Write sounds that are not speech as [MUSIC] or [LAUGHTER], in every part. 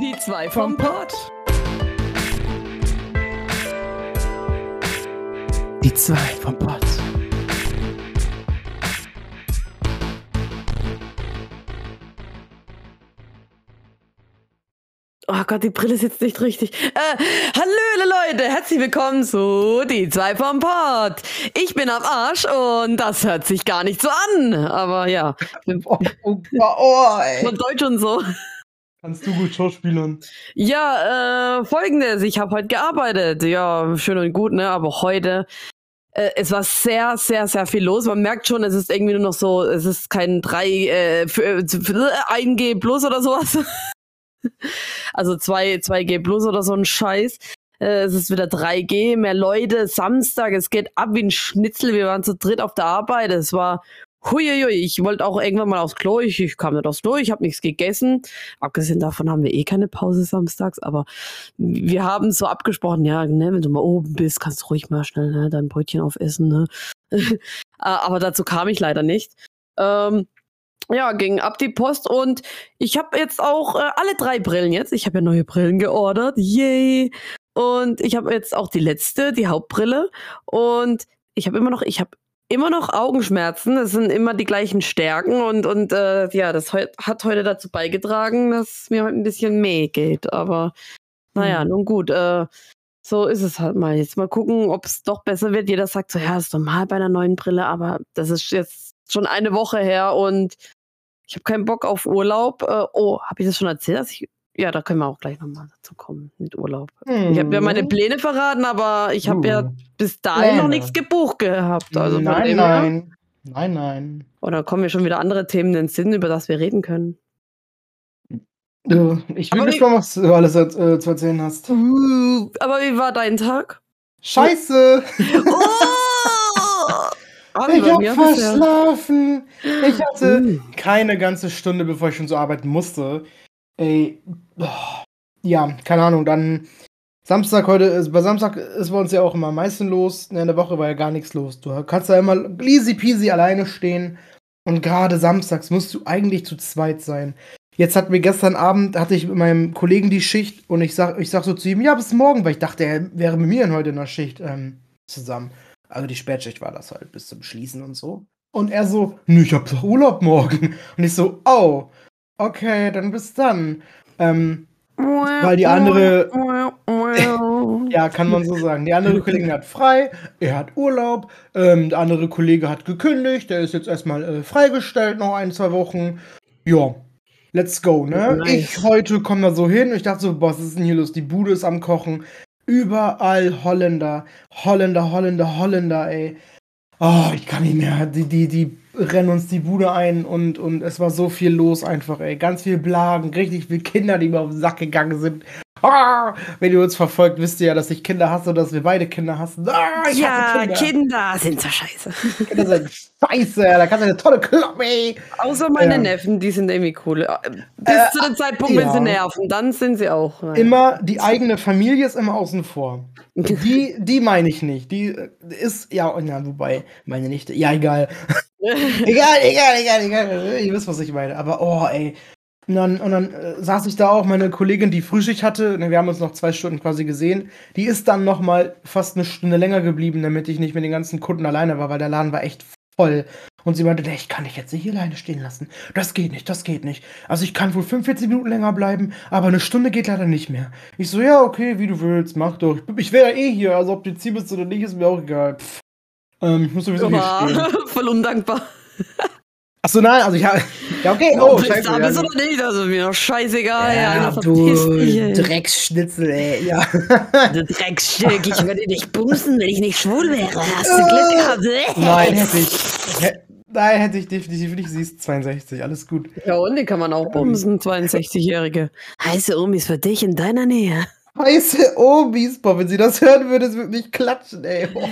Die zwei vom Pott. Die zwei vom Pott. Oh Gott, die Brille sitzt nicht richtig. Äh, Hallöle Leute, herzlich willkommen zu Die zwei vom Pott. Ich bin am Arsch und das hört sich gar nicht so an. Aber ja, [LAUGHS] Oh, oh, oh, ey. von Deutsch und so. Kannst du gut schauspielern? Ja, äh, folgendes. Ich habe heute gearbeitet. Ja, schön und gut, ne? Aber heute, äh, es war sehr, sehr, sehr viel los. Man merkt schon, es ist irgendwie nur noch so, es ist kein 3, äh, für, äh, für 1G plus oder sowas. [LAUGHS] also 2, 2G plus oder so ein Scheiß. Äh, es ist wieder 3G, mehr Leute, Samstag, es geht ab wie ein Schnitzel. Wir waren zu dritt auf der Arbeit. Es war Huiuiui, ich wollte auch irgendwann mal aufs Klo. Ich, ich kam nicht aufs Klo, ich habe nichts gegessen. Abgesehen davon haben wir eh keine Pause samstags, aber wir haben so abgesprochen, ja, ne, wenn du mal oben bist, kannst du ruhig mal schnell ne, dein Brötchen aufessen. Ne? [LAUGHS] aber dazu kam ich leider nicht. Ähm, ja, ging ab die Post und ich habe jetzt auch äh, alle drei Brillen jetzt. Ich habe ja neue Brillen geordert. Yay! Und ich habe jetzt auch die letzte, die Hauptbrille. Und ich habe immer noch, ich habe immer noch Augenschmerzen. Es sind immer die gleichen Stärken und, und äh, ja, das heu hat heute dazu beigetragen, dass mir heute ein bisschen mehr geht. Aber naja, Hm. nun gut. Äh, so ist es halt mal. Jetzt mal gucken, ob es doch besser wird. Jeder sagt so, ja, ist normal bei einer neuen Brille, aber das ist jetzt schon eine Woche her und ich habe keinen Bock auf Urlaub. Äh, oh, habe ich das schon erzählt? Dass ich, ja, da können wir auch gleich nochmal dazu kommen mit Urlaub. Ich habe ja meine Pläne verraten, aber ich habe ja Uh. bis dahin noch Pläne. nichts gebucht gehabt. Also nein, dem her- nein. Nein, nein. Oder kommen mir schon wieder andere Themen in den Sinn, über das wir reden können. Ich bin gespannt, was du alles äh, zu erzählen hast. Uh, aber wie war dein Tag? Scheiße! Oh! [LAUGHS] Ah, Ich hab verschlafen! Ich hatte Uh. keine ganze Stunde, bevor ich schon so arbeiten musste. Ey, ja, keine Ahnung, dann Samstag heute bei Samstag ist bei uns ja auch immer am meisten los. In der Woche war ja gar nichts los. Du kannst da immer easy peasy alleine stehen. Und gerade samstags musst du eigentlich zu zweit sein. Jetzt hat mir gestern Abend, hatte ich mit meinem Kollegen die Schicht und ich sag, ich sag so zu ihm, ja, bis morgen, weil ich dachte, er wäre mit mir heute in der Schicht ähm, zusammen. Also die Spätschicht war das halt bis zum Schließen und so. Und er so, nö, ich hab doch Urlaub morgen. Und ich so, oh, okay, dann bis dann. Ähm, Weil die andere- [LAUGHS] ja, kann man so sagen. Die andere Kollegin hat frei, er hat Urlaub, ähm, der andere Kollege hat gekündigt, der ist jetzt erstmal äh, freigestellt, noch ein, zwei Wochen. Ja, let's go, ne? Nice. Ich heute komme da so hin und ich dachte so, boah, was ist denn hier los? Die Bude ist am Kochen. Überall Holländer, Holländer, Holländer, Holländer, ey. Oh, ich kann nicht mehr. Die, die, die rennen uns die Bude ein und, und es war so viel los einfach, ey. Ganz viel Blagen, richtig viele Kinder, die mir auf den Sack gegangen sind. Ah, wenn ihr uns verfolgt, wisst ihr ja, dass ich Kinder hasse und dass wir beide Kinder hassen. Ah, ich Ja, hasse Kinder. Kinder sind so scheiße. Kinder sind scheiße, da kannst du eine tolle Klappe, ey. Außer meine Ja. Neffen, die sind irgendwie cool. Äh, Bis Äh, zu dem Zeitpunkt, wenn ja. sie nerven, dann sind sie auch. naja. Immer, die eigene Familie ist immer außen vor. Die, die meine ich nicht. Die äh, ist, ja, na, wobei, meine Nichte, ja, egal. [LAUGHS] egal, egal, egal, egal. Ihr wisst, was ich meine. Aber, oh, ey. Und dann, und dann äh, saß ich da auch, meine Kollegin, die Frühschicht hatte, ne, wir haben uns noch zwei Stunden quasi gesehen, die ist dann noch mal fast eine Stunde länger geblieben, damit ich nicht mit den ganzen Kunden alleine war, weil der Laden war echt voll. Und sie meinte, "Nee, ich kann dich jetzt nicht hier alleine stehen lassen. Das geht nicht, das geht nicht. Also ich kann wohl 45 Minuten länger bleiben, aber eine Stunde geht leider nicht mehr. Ich so, ja, okay, wie du willst, mach doch. Ich wäre eh hier, also ob du jetzt hier bist oder nicht, ist mir auch egal. Pff. Ähm, ich muss sowieso hier stehen. Oha, [LAUGHS] Voll undankbar. Achso, nein, also ich habe. Ja, okay, Ob oh, du scheiße. da bist ja, oder nicht, also mir doch scheißegal. Ja, ja, einer du. Drecksschnitzel, ey. Ja. Du Drecksstück, ich würde dich bumsen, wenn ich nicht schwul wäre. Hast du Glück gehabt? äh? Nein, hätte ich. Nein, hätte ich definitiv nicht. Sie ist 62, alles gut. Ja, und die kann man auch bumsen, 62-Jährige. Heiße Omis für dich in deiner Nähe. Heiße Omis, boah, wenn sie das hören würde, es würde mich klatschen, ey. Boah.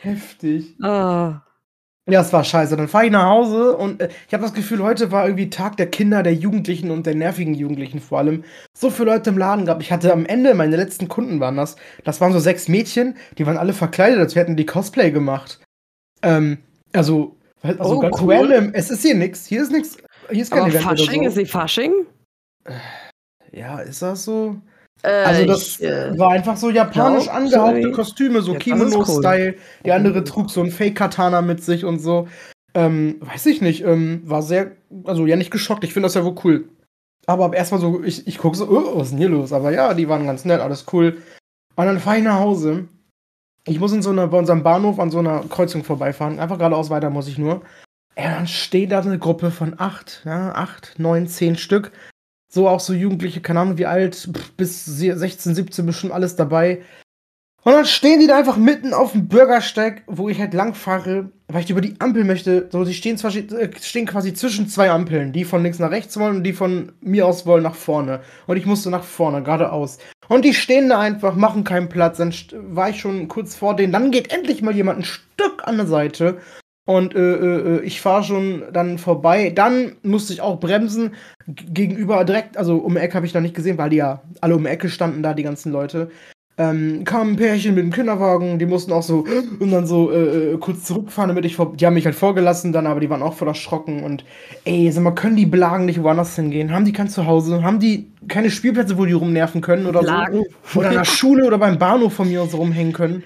Heftig. Ah. Ja, es war scheiße. Dann fahre ich nach Hause und äh, ich habe das Gefühl, heute war irgendwie Tag der Kinder, der Jugendlichen und der nervigen Jugendlichen vor allem. So viele Leute im Laden gehabt. Ich hatte am Ende, meine letzten Kunden waren das, das waren so sechs Mädchen, die waren alle verkleidet, als hätten die Cosplay gemacht. Ähm, also, also Oh, ganz cool. random. Es ist hier nix. Hier ist nix. Hier ist kein Aber Event Fasching, so. ist sie Fasching? ja, ist das so? Äh, Also das ich, äh, war einfach so japanisch glaub, angehauchte sorry. Kostüme, so Kimono-Style. Die andere Mhm. trug so ein Fake-Katana mit sich und so. Ähm, weiß ich nicht, ähm, war sehr, also ja nicht geschockt, ich finde das ja wohl cool. Aber erstmal so, ich, ich gucke so, oh, was ist denn hier los? Aber ja, die waren ganz nett, alles cool. Und dann fahre ich nach Hause. Ich muss in so einer, bei unserem Bahnhof an so einer Kreuzung vorbeifahren. Einfach geradeaus weiter muss ich nur. Ja, dann steht da eine Gruppe von acht, ja, acht, neun, zehn Stück. So auch so Jugendliche, keine Ahnung wie alt, bis sie- 16, 17 bestimmt alles dabei. Und dann stehen die da einfach mitten auf dem Bürgersteig, wo ich halt lang fahre, weil ich über die Ampel möchte. So, die stehen, zwar, äh, stehen quasi zwischen zwei Ampeln, die von links nach rechts wollen und die von mir aus wollen nach vorne. Und ich musste nach vorne, geradeaus. Und die stehen da einfach, machen keinen Platz. Dann war ich schon kurz vor denen. Dann geht endlich mal jemand ein Stück an der Seite. Und äh, äh, äh, ich fahre schon dann vorbei. Dann musste ich auch bremsen. Gegenüber direkt, also um die Ecke habe ich noch nicht gesehen, weil die ja alle um die Ecke standen da, die ganzen Leute. Ähm, kam ein Pärchen mit dem Kinderwagen, die mussten auch so und dann so äh, äh, kurz zurückfahren, damit ich vor. Die haben mich halt vorgelassen dann, aber die waren auch voll erschrocken und ey, sag mal, können die Blagen nicht woanders hingehen? Haben die kein Zuhause? Haben die keine Spielplätze, wo die rumnerven können oder Blagen. so? Oder in der Schule oder beim Bahnhof von mir aus rumhängen können?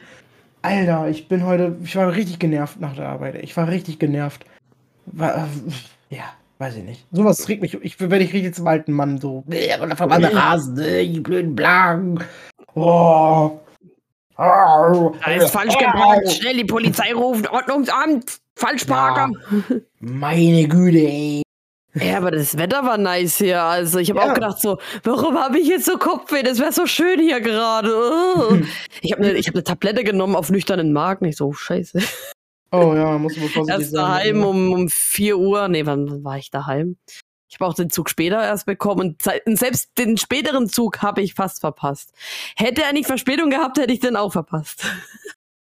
Alter, ich bin heute, ich war richtig genervt nach der Arbeit. Ich war richtig genervt. War, äh, ja, weiß ich nicht. Sowas regt mich. Ich werde ich richtig zum alten Mann so. Und auf einmal Rasen, äh, die blöden Blagen. Oh. Ist falsch geparkt. Schnell die Polizei rufen. Ordnungsamt. Falschparker. Meine Güte, ey. Ja. aber das Wetter war nice hier. Also ich habe Ja. auch gedacht so, warum habe ich jetzt so Kopfweh? Das wäre so schön hier gerade. Oh. [LAUGHS] Ich habe eine hab ne Tablette genommen auf nüchternen Magen. Ich so, scheiße. Oh ja, muss wohl vorsichtig Erst daheim sein. um, um 4 Uhr. Nee, wann war ich daheim? Ich habe auch den Zug später erst bekommen und se- und selbst den späteren Zug habe ich fast verpasst. Hätte er nicht Verspätung gehabt, hätte ich den auch verpasst.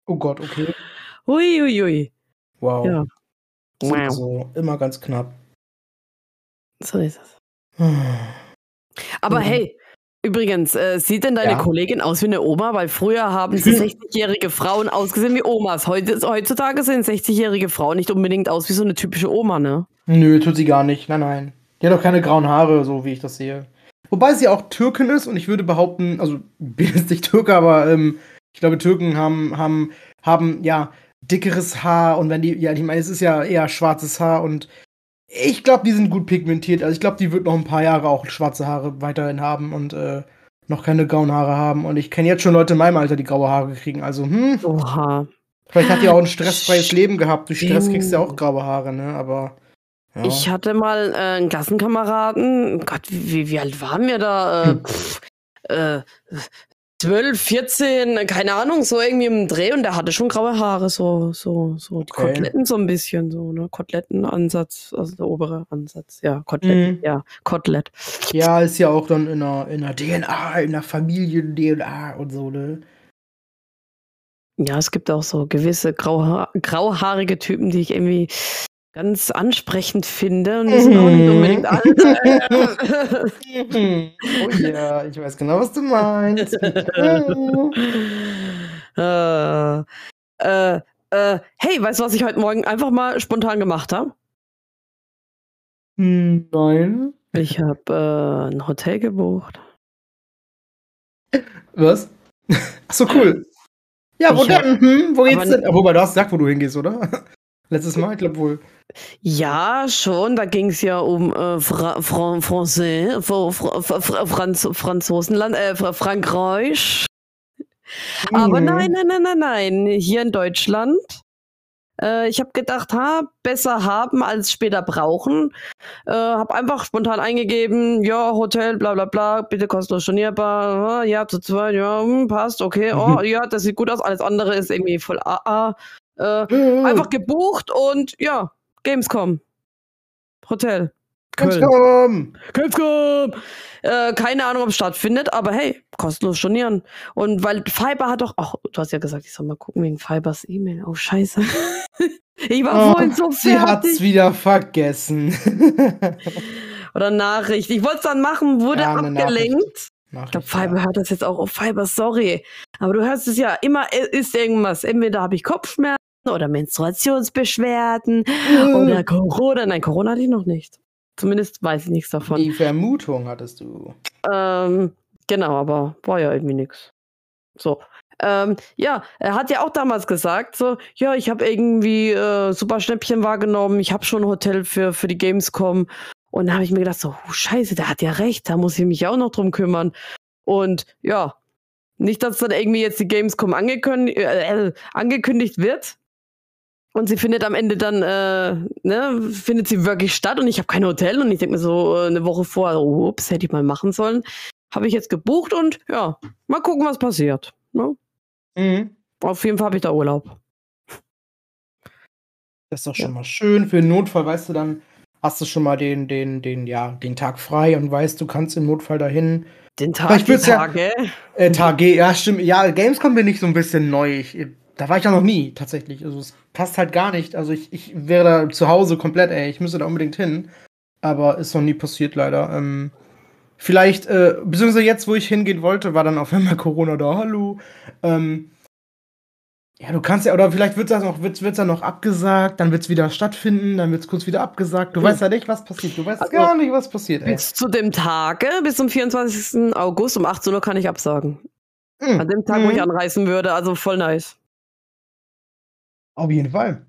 Oh Gott, okay. Hui, hui, hui. Wow. Ja. So, Wow. so, immer ganz knapp. So ist es. Aber Mhm. hey, übrigens, äh, sieht denn deine Ja. Kollegin aus wie eine Oma? Weil früher haben sie 60-jährige Frauen ausgesehen wie Omas. Heute, heutzutage sehen 60-jährige Frauen nicht unbedingt aus wie so eine typische Oma, ne? Nö, tut sie gar nicht. Nein, nein. Die hat auch keine grauen Haare, so wie ich das sehe. Wobei sie auch Türkin ist und ich würde behaupten, also [LAUGHS] bin jetzt nicht Türke, aber ähm, ich glaube, Türken haben, haben, haben ja dickeres Haar und wenn die, ja, ich meine, es ist ja eher schwarzes Haar und ich glaube, die sind gut pigmentiert. Also ich glaube, die wird noch ein paar Jahre auch schwarze Haare weiterhin haben und äh, noch keine grauen Haare haben. Und ich kenne jetzt schon Leute in meinem Alter, die graue Haare kriegen. Also, hm, Oha. vielleicht hat die auch ein stressfreies Leben gehabt. Durch Stress kriegst du ja auch graue Haare, ne? Aber. Ja. Ich hatte mal äh, einen Klassenkameraden, Gott, wie, wie alt waren wir da? Äh, Hm. pff, äh, 12, 14, keine Ahnung, so irgendwie im Dreh und der hatte schon graue Haare, so, so, so die Okay. Koteletten so ein bisschen, so, ne? Kotelettenansatz, also der obere Ansatz, ja, Kotelett, Mhm. ja, Kotelett. Ja, ist ja auch dann in der, in der DNA, in der Familien-DNA und so, ne? Ja, es gibt auch so gewisse grauha grauhaarige Typen, die ich irgendwie ganz ansprechend finde und die sind auch nicht Mhm. unbedingt alt. [LAUGHS] oh ja, ich weiß genau, was du meinst. [LAUGHS] äh, äh, äh, hey, weißt du, was ich heute Morgen einfach mal spontan gemacht habe? Nein. Ich habe äh, ein Hotel gebucht. Was? Ach so, cool. Ja, wo Ich hab- denn? Hm, wo geht's denn? Wobei, du hast gesagt, wo du hingehst, oder? [LAUGHS] Letztes Mal, ich glaube wohl. Ja, schon. Da ging es ja um äh, Fra Fra Français, Fra Fra Fra Franz Franzosenland, äh, Fra Frankreich. Aber Mhm. nein, nein, nein, nein, nein. Hier in Deutschland. Äh, ich habe gedacht, ha, besser haben als später brauchen. Äh, habe einfach spontan eingegeben, ja, Hotel, bla bla bla, bitte kostenlos stornierbar. Ja, zu zweit, ja, hm, passt, okay. Oh, Mhm. ja, das sieht gut aus. Alles andere ist irgendwie voll AA. Äh, Äh, einfach gebucht und ja, Gamescom. Hotel. Köln. Gamescom! Gamescom! Äh, keine Ahnung, ob es stattfindet, aber hey, kostenlos stornieren. Und weil Fiber hat doch, ach, du hast ja gesagt, ich soll mal gucken wegen Fibers E-Mail. Oh, scheiße. [LAUGHS] ich war Oh, vorhin so sie hat's fertig. wieder vergessen. [LAUGHS] Oder Nachricht. Ich wollte es dann machen, wurde Ja, abgelenkt. Ich glaube, ja. Fiber hört das jetzt auch. Oh, Fiber, sorry. Aber du hörst es ja immer, ist irgendwas. Entweder habe ich Kopfschmerzen oder Menstruationsbeschwerden Äh. oder Corona. Nein, Corona hatte ich noch nicht. zumindest weiß ich nichts davon. Die Vermutung hattest du. Ähm, genau, aber war ja irgendwie nichts. So. Ähm, ja, er hat ja auch damals gesagt, so, ja, ich habe irgendwie äh, super Schnäppchen wahrgenommen, ich habe schon ein Hotel für, für die Gamescom. Und da habe ich mir gedacht, so, oh, scheiße, der hat ja recht, da muss ich mich auch noch drum kümmern. Und ja, nicht, dass dann irgendwie jetzt die Gamescom angekündigt, äh, angekündigt wird. Und sie findet am Ende dann, äh, ne, findet sie wirklich statt und ich habe kein Hotel und ich denke mir so äh, eine Woche vorher, oh, ups, hätte ich mal machen sollen. Habe ich jetzt gebucht und ja, mal gucken, was passiert. Ne? Mhm. Auf jeden Fall habe ich da Urlaub. Das ist doch schon ja. mal schön. Für den Notfall weißt du dann, hast du schon mal den, den, den, ja, den Tag frei und weißt, du kannst im Notfall dahin. Den Tag, die Tage? Ja, äh, Tage, ja, stimmt. Ja, Gamescom bin ich so ein bisschen neu. Ich, da war ich ja noch nie, tatsächlich. Also es passt halt gar nicht. Also ich, ich wäre da zu Hause komplett, ey. Ich müsste da unbedingt hin. Aber ist noch nie passiert, leider. Ähm, vielleicht, äh, beziehungsweise jetzt, wo ich hingehen wollte, war dann auf einmal Corona da. Hallo. Ähm, ja, du kannst ja, oder vielleicht wird das noch, wird's, wird's dann noch abgesagt, dann wird es wieder stattfinden, dann wird es kurz wieder abgesagt. Du mhm. weißt ja nicht, was passiert. Du weißt also, gar nicht, was passiert. Ey. Bis zu dem Tage, bis zum 24. August um 18 Uhr kann ich absagen. Mhm. An dem Tag, mhm. wo ich mhm. anreisen würde, also voll nice. Auf jeden Fall.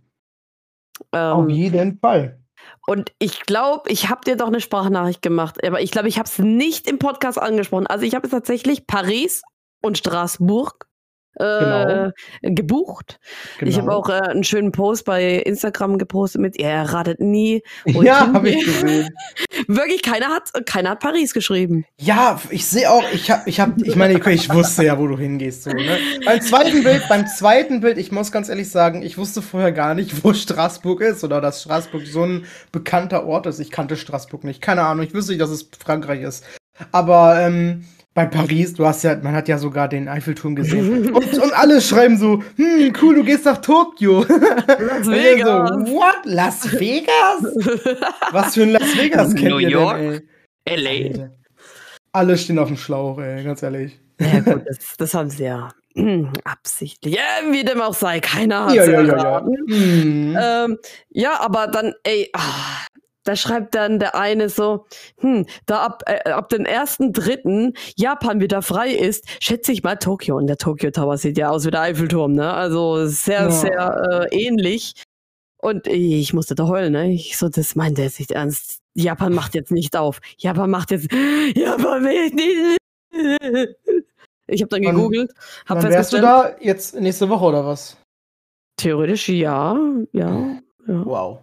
Ähm, Auf jeden Fall. Und ich glaube, ich habe dir doch eine Sprachnachricht gemacht, aber ich glaube, ich habe es nicht im Podcast angesprochen. Also ich habe tatsächlich Paris und Straßburg Genau. äh, gebucht. Genau. Ich habe auch äh, einen schönen Post bei Instagram gepostet mit, ihr erratet nie. [LAUGHS] ja, habe ich gesehen. [LAUGHS] Wirklich, keiner hat, keiner hat Paris geschrieben. Ja, ich sehe auch, ich habe, ich habe, ich meine, ich wusste ja, wo du hingehst. So, ne? Beim zweiten Bild, beim zweiten Bild, ich muss ganz ehrlich sagen, ich wusste vorher gar nicht, wo Straßburg ist oder dass Straßburg so ein bekannter Ort ist. Ich kannte Straßburg nicht, keine Ahnung. Ich wusste nicht, dass es Frankreich ist. Aber ähm, bei Paris, du hast ja, man hat ja sogar den Eiffelturm gesehen. und, und alle schreiben so, hm, cool, du gehst nach Tokio. [LAUGHS] Las Vegas. so, what? Las Vegas? Was für ein Las Vegas kennt New ihr York? denn, ey? LA. Alle stehen auf dem Schlauch, ey, ganz ehrlich. Ja, gut, das, das haben sie ja [CLEARS THROAT] absichtlich. Ja, wie dem auch sei, keiner hat ja, ja, ja, ja. Mhm. Ähm, ja, aber dann, ey, ach, da schreibt dann der eine so, hm, da ab, äh, ab dem ersten dritten Japan wieder frei ist, schätze ich mal Tokio. Und der Tokyo Tower sieht ja aus wie der Eiffelturm, ne? Also sehr, ja. sehr äh, ähnlich. Und ich musste da heulen, ne? Ich so, das meint er sich ernst. Japan macht jetzt nicht auf. Japan macht jetzt, [GASPS] Japan will nicht. [LAUGHS] Ich habe dann gegoogelt, hab wann wärst du da jetzt nächste Woche oder was? Theoretisch ja, ja. ja. Wow.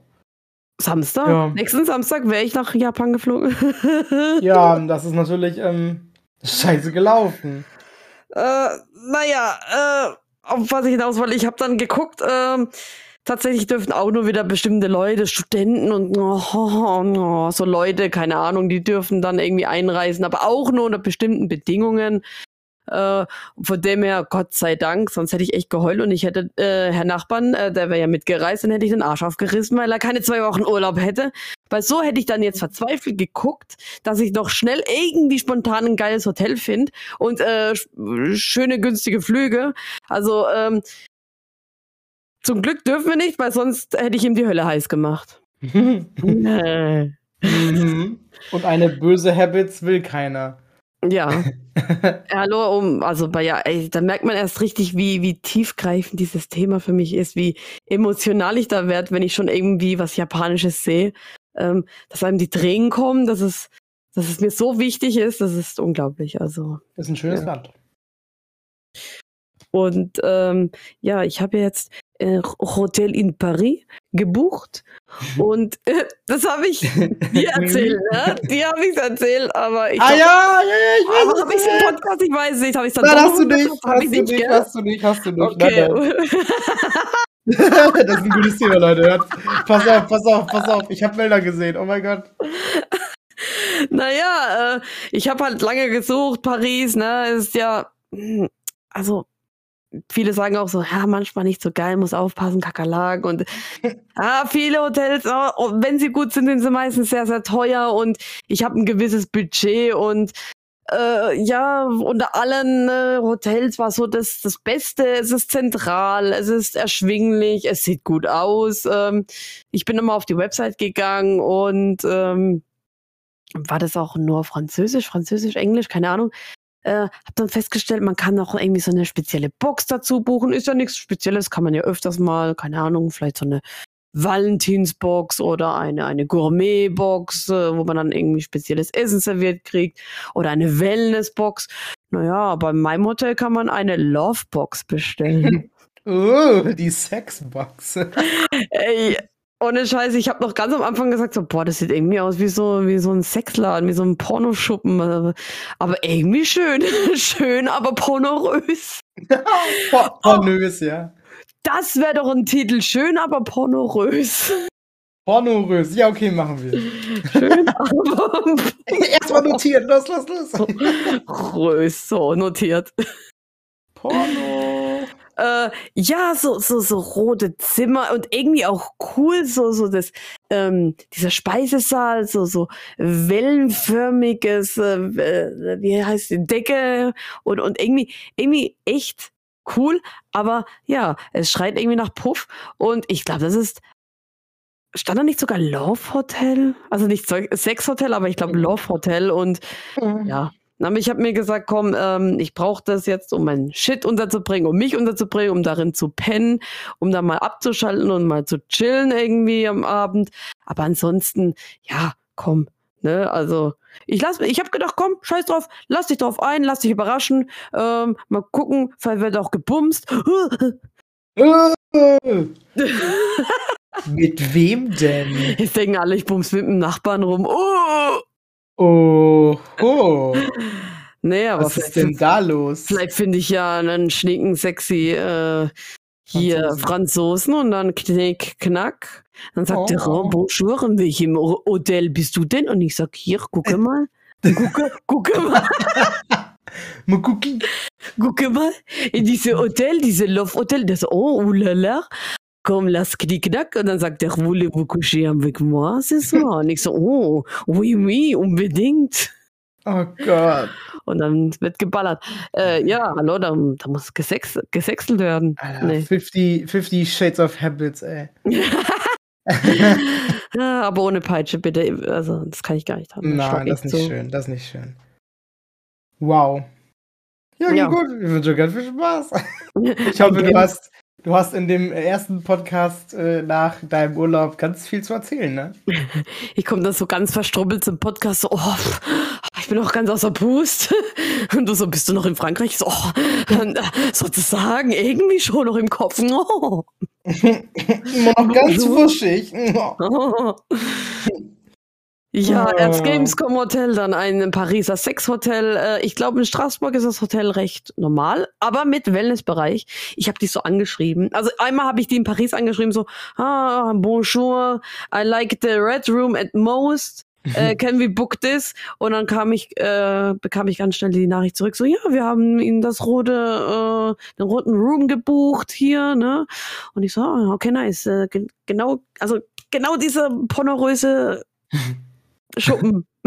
Samstag? Ja. Nächsten Samstag wäre ich nach Japan geflogen. [LAUGHS] ja, das ist natürlich ähm, scheiße gelaufen. Äh, naja, äh, auf was ich hinaus wollte, ich habe dann geguckt, äh, tatsächlich dürfen auch nur wieder bestimmte Leute, Studenten und oh, oh, oh, so Leute, keine Ahnung, die dürfen dann irgendwie einreisen, aber auch nur unter bestimmten Bedingungen. Äh, von dem her, Gott sei Dank, sonst hätte ich echt geheult und ich hätte, äh, Herr Nachbarn, äh, der wäre ja mitgereist, dann hätte ich den Arsch aufgerissen, weil er keine zwei Wochen Urlaub hätte. Weil so hätte ich dann jetzt verzweifelt geguckt, dass ich noch schnell irgendwie spontan ein geiles Hotel finde und äh, schöne, günstige Flüge. Also, ähm, zum Glück dürfen wir nicht, weil sonst hätte ich ihm die Hölle heiß gemacht. [LAUGHS] [LAUGHS] und eine böse Habits will keiner. Ja. [LAUGHS] Hallo, um, also bei ja, ey, da merkt man erst richtig, wie, wie tiefgreifend dieses Thema für mich ist, wie emotional ich da werde, wenn ich schon irgendwie was Japanisches sehe. Ähm, dass einem die Tränen kommen, dass es, dass es mir so wichtig ist, das ist unglaublich. Also. Das ist ein schönes ja. Land. Und ähm, ja, ich habe jetzt äh, Hotel in Paris gebucht und äh, das habe ich [LAUGHS] dir erzählt, ne? Dir habe ich erzählt, aber ich. Ah ja, ja, ja, ich weiß. Aber habe ich im Podcast? Ich weiß nicht. Habe ich dann Nein, hast du nicht. Hast du nicht, nicht hast du nicht, hast du nicht. Okay. Nein, nein. [LAUGHS] das ist ein gutes Thema, Leute. Pass auf, pass auf, pass auf. Ich habe Bilder gesehen. Oh mein Gott. [LAUGHS] Naja, äh, ich habe halt lange gesucht. Paris, ne? Ist ja. Hm, also, viele sagen auch so, ja, manchmal nicht so geil, muss aufpassen, Kakerlaken und [LAUGHS] ja, viele Hotels, oh, wenn sie gut sind, sind sie meistens sehr, sehr teuer und ich habe ein gewisses Budget und äh, ja, unter allen äh, Hotels war so das, das Beste, es ist zentral, es ist erschwinglich, es sieht gut aus. Ähm, ich bin immer auf die Website gegangen und ähm, war das auch nur Französisch, Französisch, Englisch, keine Ahnung. Äh, hab dann festgestellt, man kann auch irgendwie so eine spezielle Box dazu buchen. Ist ja nichts Spezielles, kann man ja öfters mal, keine Ahnung, vielleicht so eine Valentinsbox oder eine, eine Gourmetbox, äh, wo man dann irgendwie spezielles Essen serviert kriegt oder eine Wellnessbox. Naja, bei meinem Hotel kann man eine Lovebox bestellen. oh, [LAUGHS] die Sexbox. Ey, ohne Scheiß, ich habe noch ganz am Anfang gesagt, so, boah, das sieht irgendwie aus wie so, wie so ein Sexladen, wie so ein Pornoschuppen. Aber irgendwie schön. [LAUGHS] schön, aber pornorös. [LAUGHS] pornös, ja. Das wäre doch ein Titel. Schön, aber pornorös. Pornorös. Ja, okay, machen wir. Schön, [LAUGHS] aber. Erstmal notiert. Los, los, los. Rös, so, notiert. Porno. Äh, ja, so, so, so rote Zimmer und irgendwie auch cool, so, so das, ähm, dieser Speisesaal, so, so wellenförmiges, äh, wie heißt die Decke und, und irgendwie, irgendwie echt cool, aber ja, es schreit irgendwie nach Puff und ich glaube, das ist stand da nicht sogar Love Hotel? Also nicht Sex Hotel, aber ich glaube mhm. Love Hotel und mhm. ja, aber ich habe mir gesagt, komm, ähm, ich brauche das jetzt, um mein Shit unterzubringen, um mich unterzubringen, um darin zu pennen, um da mal abzuschalten und mal zu chillen irgendwie am Abend. Aber ansonsten, ja, komm, ne, also ich lass, ich habe gedacht, komm, scheiß drauf, lass dich drauf ein, lass dich überraschen, ähm, mal gucken, vielleicht wird auch gebumst. [LAUGHS] mit wem denn? [LAUGHS] Jetzt denken alle, ich bums mit dem Nachbarn rum. Oh! Oh, oh. [LAUGHS] Nee, aber Was ist denn da los? Vielleicht finde ich ja einen schnicken sexy äh, hier Franzosen. Franzosen und dann knick, knack. Dann sagt oh. er, oh, bonjour, in welchem Hotel bist du denn? Und ich sag, hier, gucke mal. Gucke, [LAUGHS] gucke mal. [LAUGHS] mal gucken. Gucke mal. In diese Hotel, diese Love Hotel, das, oh, ulala komm, lass knickknack. Und dann sagt der, voulez-vous coucher avec moi? C'est ça. Und ich so, oh, oui, oui, unbedingt. Oh Gott. Und dann wird geballert. Äh, ja, hallo, da, da muss gesex, gesexelt werden. Alter, nee. 50, 50 Shades of Habits, ey. [LAUGHS] ja, aber ohne Peitsche, bitte. Also, das kann ich gar nicht haben. Nein, das ist nicht so. schön. Das ist nicht schön. Wow. Ja, ja. gut. Ich wünsche ganz viel Spaß. [LAUGHS] Ich hoffe, du hast, Du hast in dem ersten Podcast äh, nach deinem Urlaub ganz viel zu erzählen, ne? Ich komme dann so ganz verstrubbelt zum Podcast, so, oh, ich bin auch ganz außer Pust. Und du so, bist du noch in Frankreich? So, oh, sozusagen, irgendwie schon noch im Kopf. Oh. [LAUGHS] Immer noch ganz wuschig. Oh. [LAUGHS] Ja, oh. als Gamescom Hotel, dann ein Pariser Sexhotel. Äh, ich glaube, in Straßburg ist das Hotel recht normal, aber mit Wellnessbereich. Ich habe die so angeschrieben. Also einmal habe ich die in Paris angeschrieben, so, ah, bonjour, I like the red room at most. Äh, [LAUGHS] can we book this? Und dann kam ich, äh, bekam ich ganz schnell die Nachricht zurück, so, ja, wir haben Ihnen das rote, äh, den roten Room gebucht hier, ne? Und ich so, oh, okay, nice. Äh, genau, also genau diese pornoröse [LAUGHS] Schuppen. [LAUGHS]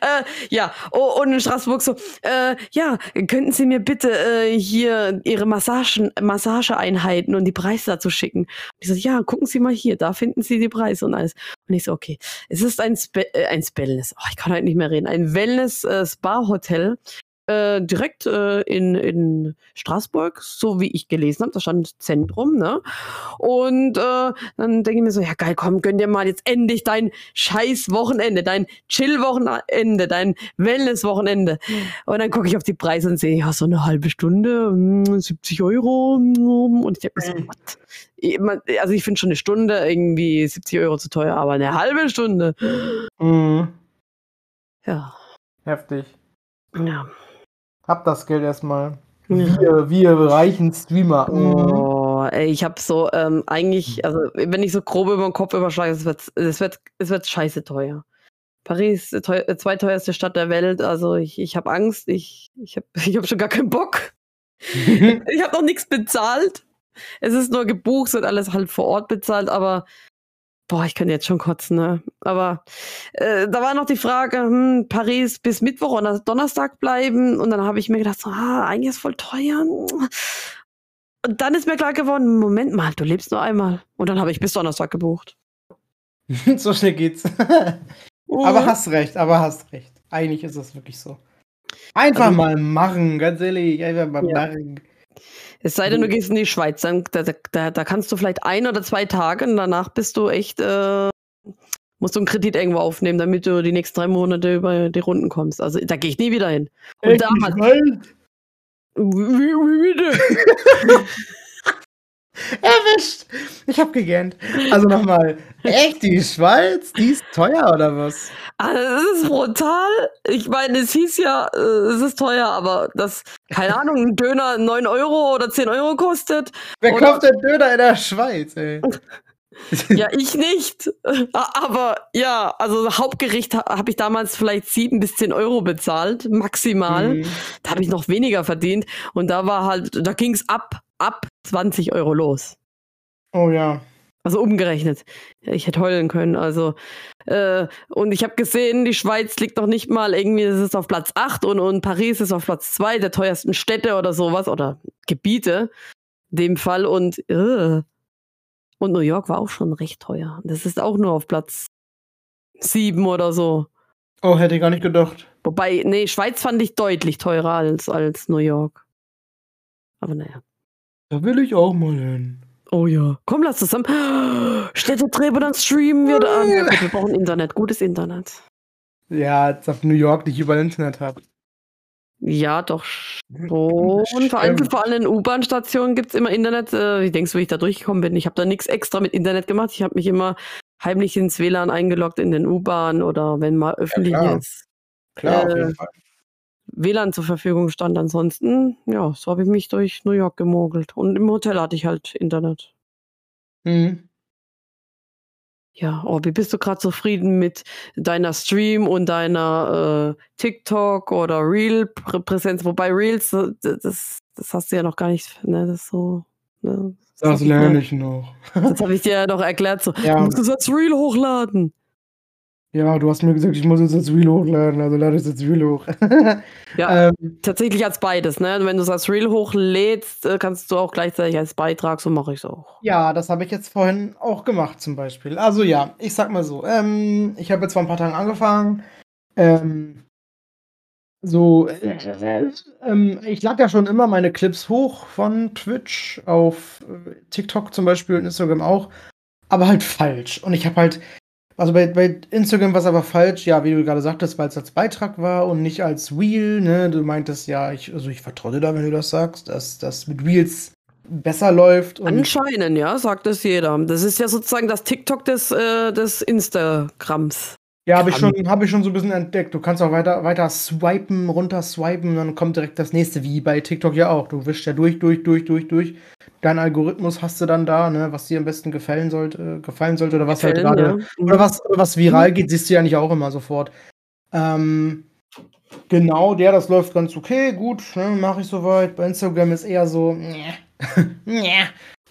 äh, ja, oh, und in Straßburg so, äh, ja, könnten Sie mir bitte äh, hier Ihre Massagen, Massageeinheiten und die Preise dazu schicken? Und ich so, ja, gucken Sie mal hier, da finden Sie die Preise und alles. Und ich so, okay, es ist ein, Spe äh, ein Spellness, oh, ich kann heute nicht mehr reden, ein Wellness-Spa-Hotel äh, direkt äh, in, in Straßburg, so wie ich gelesen habe, da stand Zentrum, ne? Und äh, dann denke ich mir so, ja geil, komm, gönn dir mal jetzt endlich dein scheiß Wochenende, dein Chill-Wochenende, dein Wellness-Wochenende. Und dann gucke ich auf die Preise und sehe, ja, so eine halbe Stunde, 70 hm, Euro. Hm, und ich denke mir so, mhm. what? Also ich finde schon eine Stunde irgendwie 70 Euro zu teuer, aber eine halbe Stunde. Mhm. Ja. Heftig. Ja. Hab das Geld erstmal. Wir, wir reichen Streamer. Oh, ey, ich hab so, ähm, eigentlich, also wenn ich so grob über den Kopf überschlage, es wird, es wird, es wird scheiße teuer. Paris, teuer, zweiteuerste Stadt der Welt, also ich, ich habe Angst, ich, ich habe [LAUGHS] ich hab schon gar keinen Bock. [LAUGHS] ich habe noch nichts bezahlt. Es ist nur gebucht, es wird alles halt vor Ort bezahlt, aber Boah, ich könnte jetzt schon kotzen, ne? Aber äh, da war noch die Frage, hm, Paris bis Mittwoch oder Donnerstag bleiben. Und dann habe ich mir gedacht, so, ah, eigentlich ist voll teuer. Und dann ist mir klar geworden, Moment mal, du lebst nur einmal. Und dann habe ich bis Donnerstag gebucht. [LAUGHS] so schnell geht's. [LAUGHS] aber hast recht, aber hast recht. Eigentlich ist es wirklich so. Einfach also, mal machen, ganz ehrlich, einfach mal ja. machen. Es sei denn, du gehst in die Schweiz, dann da, da, da, kannst du vielleicht ein oder zwei Tage und danach bist du echt, äh, musst du einen Kredit irgendwo aufnehmen, damit du die nächsten drei Monate über die Runden kommst. Also da gehe ich nie wieder hin. Und echt, da hat, wie, wie bitte? [LAUGHS] Erwischt! Ich hab gegähnt. Also nochmal, echt, die Schweiz, die ist teuer oder was? Also, das ist brutal. Ich meine, es hieß ja, äh, es ist teuer, aber das, keine Ahnung, ein Döner 9 Euro oder 10 Euro kostet. Wer kauft denn Döner in der Schweiz, ey? [LAUGHS] [LAUGHS] ja, ich nicht. Aber ja, also Hauptgericht habe ich damals vielleicht sieben bis zehn Euro bezahlt, maximal. Mhm. Da habe ich noch weniger verdient. Und da war halt, da ging es ab, ab 20 Euro los. Oh ja. Also umgerechnet. Ich hätte heulen können. Also, äh, und ich habe gesehen, die Schweiz liegt noch nicht mal irgendwie, es ist auf Platz 8 und, und Paris ist auf Platz 2 der teuersten Städte oder sowas oder Gebiete. In dem Fall und äh, und New York war auch schon recht teuer. Das ist auch nur auf Platz 7 oder so. Oh, hätte ich gar nicht gedacht. Wobei, nee, Schweiz fand ich deutlich teurer als, als New York. Aber naja. Da will ich auch mal hin. Oh ja. Komm, lass zusammen. [GASPS] Städtetreben, dann streamen wir da. Ja, wir brauchen Internet, gutes Internet. Ja, als auf New York nicht überall Internet habe. Ja, doch schon. Vereinzelt vor allem in U-Bahn-Stationen gibt es immer Internet. Äh, wie denkst du, wie ich da durchgekommen bin? Ich habe da nichts extra mit Internet gemacht. Ich habe mich immer heimlich ins WLAN eingeloggt in den U-Bahn oder wenn mal öffentlich ja, klar. ist. Klar, äh. WLAN zur Verfügung stand. Ansonsten, ja, so habe ich mich durch New York gemogelt. Und im Hotel hatte ich halt Internet. Mhm. Ja, oh, wie bist du gerade zufrieden mit deiner Stream und deiner äh, TikTok oder Reel-Präsenz? Wobei Reels, äh, das, das hast du ja noch gar nicht, ne, das so. Ne, das, das lerne ich noch. das habe ich dir ja noch erklärt, so, ja. du musst es als Reel hochladen. Ja, du hast mir gesagt, ich muss es als Reel hochladen, also lade ich als Reel hoch. [LAUGHS] ja, ähm, tatsächlich als beides, ne? Wenn du es als Reel hochlädst, äh, kannst du auch gleichzeitig als Beitrag, so mache ich es auch. Ja, das habe ich jetzt vorhin auch gemacht zum Beispiel. Also ja, ich sag mal so, ähm, ich habe jetzt vor ein paar Tagen angefangen, ähm, so, äh, äh, ich lade ja schon immer meine Clips hoch von Twitch auf äh, TikTok zum Beispiel und Instagram auch, aber halt falsch. Und ich habe halt also bei, bei Instagram war es aber falsch, ja, wie du gerade sagtest, weil es als Beitrag war und nicht als Wheel, ne? Du meintest, ja, ich, also ich vertraue da, wenn du das sagst, dass das mit Wheels besser läuft. Anscheinend, ja, sagt das jeder. Das ist ja sozusagen das TikTok des, äh, des Instagrams. Ja, habe ich, schon, hab ich schon so ein bisschen entdeckt. Du kannst auch weiter, weiter swipen, runter swipen, dann kommt direkt das nächste, wie bei TikTok ja auch. Du wischst ja durch, durch, durch, durch, durch. Dein Algorithmus hast du dann da, ne, was dir am besten gefallen sollte, gefallen sollte oder was halt gefallen, halt gerade, ja. oder was, was viral geht, siehst du ja nicht auch immer sofort. Ähm, genau, der, das läuft ganz okay, gut, ne, mache ich soweit. Bei Instagram ist eher so, [LAUGHS] nee,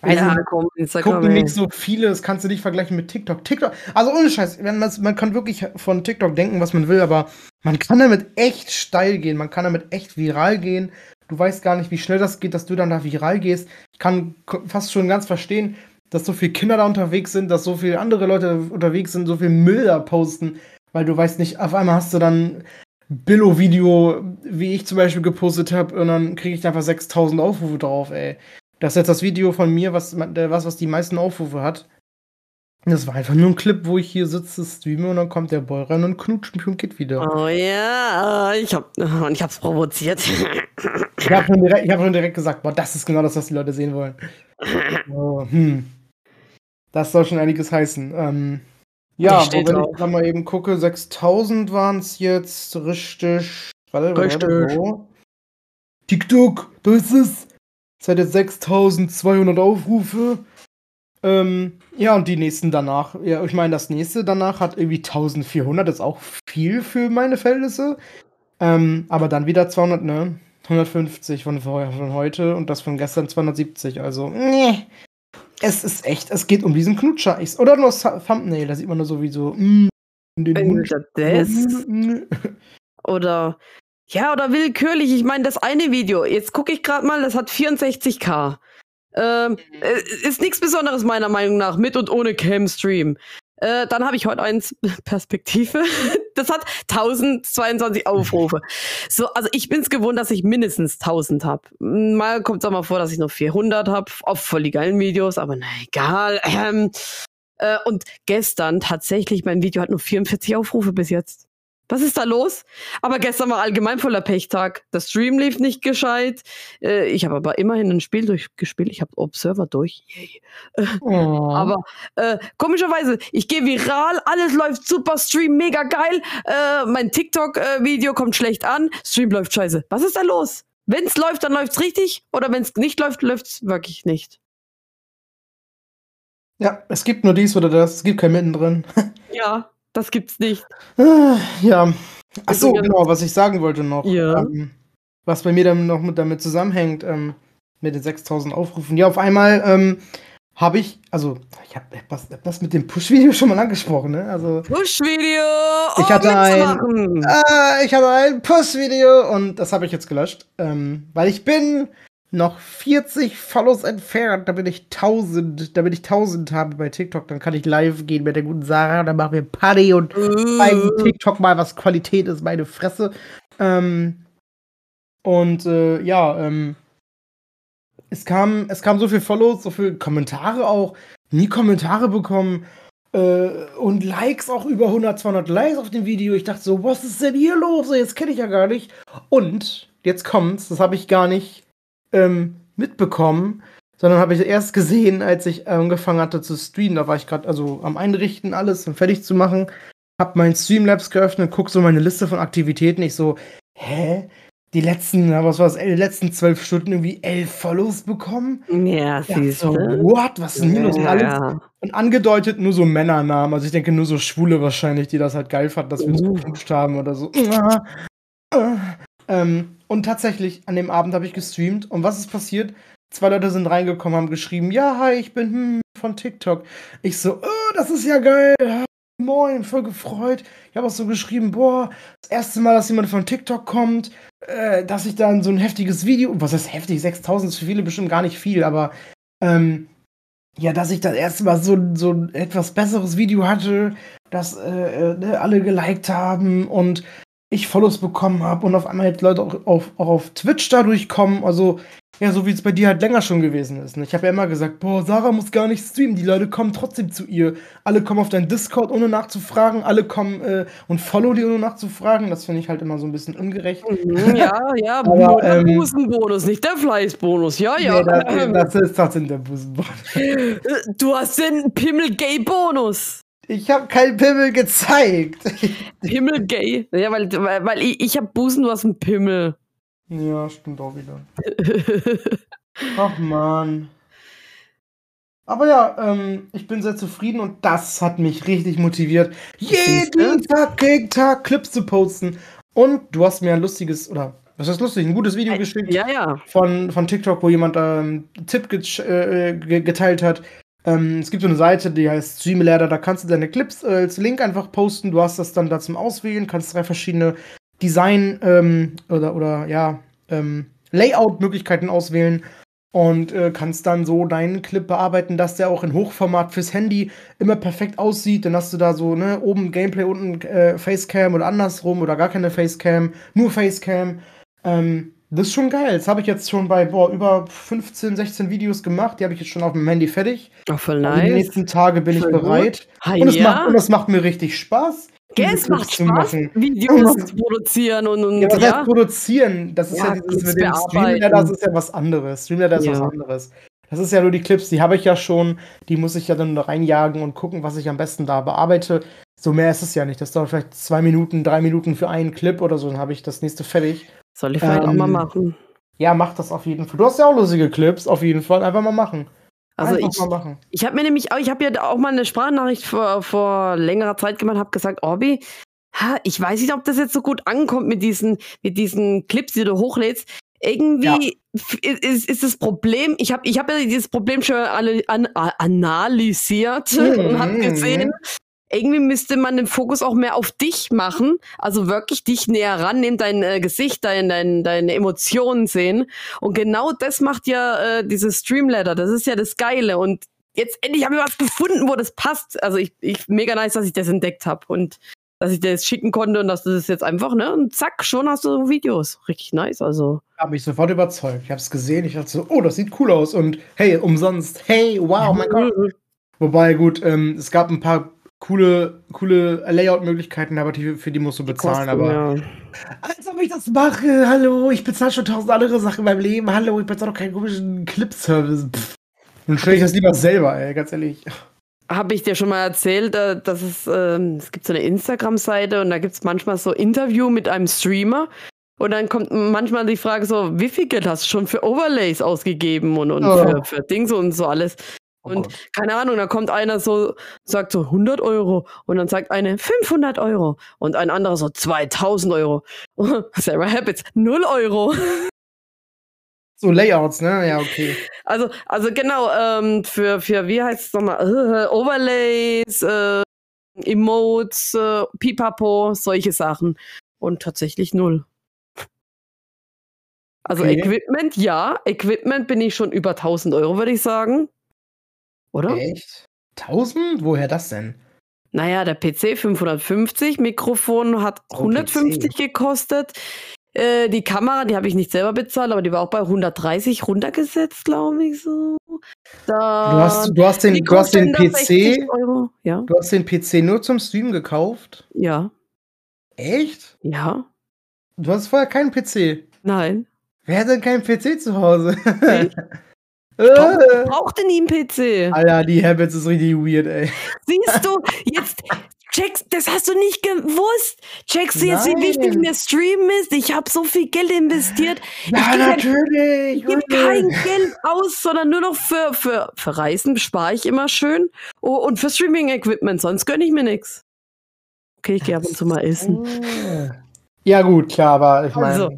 Weiß ja, komm, gucken nicht so viele, das kannst du nicht vergleichen mit TikTok. TikTok, also ohne Scheiß, man kann wirklich von TikTok denken, was man will, aber man kann damit echt steil gehen, man kann damit echt viral gehen. Du weißt gar nicht, wie schnell das geht, dass du dann da viral gehst. Ich kann fast schon ganz verstehen, dass so viele Kinder da unterwegs sind, dass so viele andere Leute unterwegs sind, so viel Müll da posten, weil du weißt nicht, auf einmal hast du dann Billo-Video, wie ich zum Beispiel gepostet habe, und dann kriege ich einfach 6000 Aufrufe drauf, ey. Das ist jetzt das Video von mir, was, was, was die meisten Aufrufe hat. Das war einfach nur ein Clip, wo ich hier sitze, streame und dann kommt der Boy rein und knutscht mich und geht wieder. Oh ja, ich hab, und ich hab's provoziert. ich hab schon direkt, ich hab schon direkt gesagt, boah, das ist genau das, was die Leute sehen wollen. Oh, hm. Das soll schon einiges heißen. Ähm, ja, wo, wenn ich mal eben gucke, 6000 waren es jetzt richtig. Warte, richtig. Warte, wo? TikTok, da ist es. Es hat jetzt 6200 Aufrufe. Ähm, ja, und die nächsten danach, ja, ich meine, das nächste danach hat irgendwie 1400, das ist auch viel für meine Verhältnisse. Ähm, aber dann wieder 200, ne? 150 von, von heute und das von gestern 270, also, nee. Es ist echt, es geht um diesen Knutscher. Ich, oder nur das Thumbnail, da sieht man nur sowieso, mm, den Mund. Das? [LAUGHS] Oder ja, oder willkürlich. Ich meine, das eine Video, jetzt gucke ich gerade mal, das hat 64k. Ähm, mhm. Äh, ist nichts Besonderes meiner Meinung nach, mit und ohne Cam-Stream. Äh, dann habe ich heute eins [LAUGHS] Perspektive. [LAUGHS] Das hat 1022 Aufrufe. [LAUGHS] So, also ich bin's gewohnt, dass ich mindestens 1000 habe. Mal kommt es auch mal vor, dass ich noch 400 habe, auf voll die geilen Videos, aber na egal. Ähm, äh, und gestern tatsächlich, mein Video hat nur 44 Aufrufe bis jetzt. Was ist da los? Aber gestern war allgemein voller Pechtag. Der Stream lief nicht gescheit. Äh, ich habe aber immerhin ein Spiel durchgespielt. Ich habe Observer durch. [LAUGHS] Oh. Aber äh, komischerweise, ich gehe viral, alles läuft super, Stream mega geil. Äh, mein TikTok-Video äh, kommt schlecht an, Stream läuft scheiße. Was ist da los? Wenn es läuft, dann läuft's richtig. Oder wenn es nicht läuft, läuft's wirklich nicht. Ja, es gibt nur dies oder das. Es gibt kein Mittendrin. [LAUGHS] ja, das gibt's nicht. Ah, ja. Ach so, genau, was ich sagen wollte noch. Ja. Ähm, was bei mir dann noch mit, damit zusammenhängt, ähm, mit den 6000 Aufrufen. Ja, auf einmal ähm, habe ich, also, ich habe das, das mit dem Push-Video schon mal angesprochen, ne? Also, Push-Video! Ich hatte oh, ein, äh, ich hatte ein Push-Video und das habe ich jetzt gelöscht, ähm, weil ich bin noch 40 Follows entfernt, damit ich 1000, damit ich 1000 habe bei TikTok, dann kann ich live gehen mit der guten Sarah, dann machen wir Party und uh. zeigen TikTok mal, was Qualität ist, meine Fresse. Ähm, und äh, ja, ähm, es kam, es kam so viel Follows, so viele Kommentare auch, nie Kommentare bekommen äh, und Likes auch über 100, 200 Likes auf dem Video. Ich dachte so, was ist denn hier los? Jetzt kenne ich ja gar nicht. Und jetzt kommt's, das habe ich gar nicht ähm, mitbekommen, sondern habe ich erst gesehen, als ich angefangen hatte zu streamen. Da war ich gerade also am Einrichten, alles und fertig zu machen. Hab mein Streamlabs geöffnet, guck so meine Liste von Aktivitäten. Ich so, hä? Die letzten, was war das, die letzten zwölf Stunden irgendwie elf Follows bekommen? Ja, siehst ja, so, what? Was ist denn hier los? Und, alles, und angedeutet nur so Männernamen. Also ich denke nur so Schwule wahrscheinlich, die das halt geil fanden, dass wir uns uh. geknutscht haben oder so. Ähm, und tatsächlich, an dem Abend habe ich gestreamt. Und was ist passiert? Zwei Leute sind reingekommen, haben geschrieben, ja, hi, ich bin hm, von TikTok. Ich so, oh, das ist ja geil. Moin, voll gefreut. Ich habe auch so geschrieben, boah, das erste Mal, dass jemand von TikTok kommt, äh, dass ich dann so ein heftiges Video, was ist heftig, 6000 ist für viele bestimmt gar nicht viel, aber ähm, ja, dass ich das erste Mal so, so ein etwas besseres Video hatte, das äh, äh, alle geliked haben und ich Follows bekommen habe und auf einmal jetzt Leute auch auf, auch auf Twitch dadurch kommen. Also, ja, so wie es bei dir halt länger schon gewesen ist. Ne? Ich habe ja immer gesagt, boah, Sarah muss gar nicht streamen. Die Leute kommen trotzdem zu ihr. Alle kommen auf deinen Discord, ohne nachzufragen. Alle kommen äh, und follow die, ohne nachzufragen. Das finde ich halt immer so ein bisschen ungerecht. Mhm, ja, ja, [LAUGHS] Aber, der ähm, Busenbonus, nicht der Fleißbonus. Ja, ja. Nee, das, das ist trotzdem der Busenbonus. [LAUGHS] Du hast den Pimmel-Gay-Bonus. Ich habe keinen Pimmel gezeigt. Pimmel gay? Ja, weil, weil, weil ich, ich habe Busen, du hast einen Pimmel. Ja, stimmt auch wieder. [LAUGHS] Ach man. Aber ja, ähm, ich bin sehr zufrieden und das hat mich richtig motiviert, jeden Tag, jeden Tag Clips zu posten. Und du hast mir ein lustiges, oder was ist lustig, ein gutes Video geschickt. Ja, ja. Von, von TikTok, wo jemand ähm, einen Tipp äh, geteilt hat, ähm, es gibt so eine Seite, die heißt Streamladder, da kannst du deine Clips äh, als Link einfach posten. Du hast das dann da zum Auswählen, kannst drei verschiedene Design- ähm, oder, oder ja, ähm, Layout-Möglichkeiten auswählen und äh, kannst dann so deinen Clip bearbeiten, dass der auch in Hochformat fürs Handy immer perfekt aussieht. Dann hast du da so, ne, oben Gameplay, unten äh, Facecam oder andersrum oder gar keine Facecam, nur Facecam. Ähm, das ist schon geil. Das habe ich jetzt schon bei boah, über 15, 16 Videos gemacht. Die habe ich jetzt schon auf dem Handy fertig. Oh, voll nice. Also die nächsten Tage bin voll ich bereit. Ha, und, es ja. macht, und es macht mir richtig Spaß. Ja, es macht Spaß, Videos [LAUGHS] zu produzieren und, und ja, was ja. heißt produzieren? Das ist ja, ja dieses mit dem Streamladder, das ist ja was anderes. Streamladder ist ja. was anderes. Das ist ja nur die Clips, die habe ich ja schon, die muss ich ja dann reinjagen und gucken, was ich am besten da bearbeite. So mehr ist es ja nicht. Das dauert vielleicht zwei Minuten, drei Minuten für einen Clip oder so, dann habe ich das nächste fertig. Soll ich vielleicht ähm, auch mal machen. Ja, mach das auf jeden Fall. Du hast ja auch lustige Clips, auf jeden Fall. Einfach mal machen. Also Einfach ich, mal machen. ich habe mir nämlich auch, ich habe ja auch mal eine Sprachnachricht vor, vor längerer Zeit gemacht, habe gesagt, Orbi, ha, ich weiß nicht, ob das jetzt so gut ankommt mit diesen, mit diesen Clips, die du hochlädst. Irgendwie ja. ist, ist das Problem, ich habe ich hab ja dieses Problem schon alle, an, analysiert mhm. und habe gesehen, irgendwie müsste man den Fokus auch mehr auf dich machen, also wirklich dich näher rannehmen, dein äh, Gesicht, dein, dein, deine Emotionen sehen. Und genau das macht ja äh, dieses Streamladder. Das ist ja das Geile. Und jetzt endlich habe ich was gefunden, wo das passt. Also ich, ich mega nice, dass ich das entdeckt habe und dass ich das schicken konnte und dass du das jetzt einfach, ne? Und zack, schon hast du Videos. Richtig nice, also. Hab mich sofort überzeugt. Ich habe es gesehen, ich dachte so, oh, das sieht cool aus und hey, umsonst. Hey, wow, mein Gott. Wobei, gut, ähm, es gab ein paar coole, coole Layout-Möglichkeiten, aber die, für die musst du bezahlen. Kosten, aber ja. als ob ich das mache, hallo, ich bezahle schon tausend andere Sachen in meinem Leben, hallo, ich bezahle doch keinen komischen Clip-Service. Dann stelle ich das lieber selber, ey, ganz ehrlich. Habe ich dir schon mal erzählt, äh, dass es, ähm, es gibt so eine Instagram-Seite und da gibt es manchmal so Interview mit einem Streamer. Und dann kommt manchmal die Frage so, wie viel Geld hast du schon für Overlays ausgegeben und, und Oh. für, für Dings und so alles. Oh Und Gott. keine Ahnung, da kommt einer so, sagt so 100 Euro und dann sagt eine 500 Euro und ein anderer so 2000 Euro. [LAUGHS] Sarah Habits, 0 Euro. [LAUGHS] So Layouts, ne? Ja, okay. Also, also genau, ähm, für, für, wie heißt es nochmal, äh, [LAUGHS] Overlays, äh, Emotes, äh, Pipapo, solche Sachen. Und tatsächlich null. Also Okay. Equipment, ja. Equipment bin ich schon über 1000 Euro, würde ich sagen. Oder? Echt? 1000? Woher das denn? Naja, der PC 550, Mikrofon hat Oh, 150 gekostet. Äh, die Kamera, die habe ich nicht selber bezahlt, aber die war auch bei 130 runtergesetzt, glaube ich so. Da Du hast, du hast den, du hast den Mikroständer 60 PC. Ja, du hast den PC nur zum Streamen gekauft? ja, Echt? ja. Du hast vorher keinen PC. Nein. Wer hat denn keinen PC zu Hause? Ich. [LAUGHS] äh, Brauchte nie einen PC. Alter, die Habits ist richtig weird, ey. Siehst du, jetzt checkst, das hast du nicht gewusst. Checkst du jetzt, wie wichtig mir Stream ist? Ich habe so viel Geld investiert. Ja, ja- natürlich. Ich gebe kein Geld aus, sondern nur noch für, für, für Reisen spare ich immer schön. Oh, und für Streaming-Equipment, sonst gönne ich mir nichts. Okay, ich gehe ab und zu mal essen. Ja, gut, klar, aber ich meine, Also.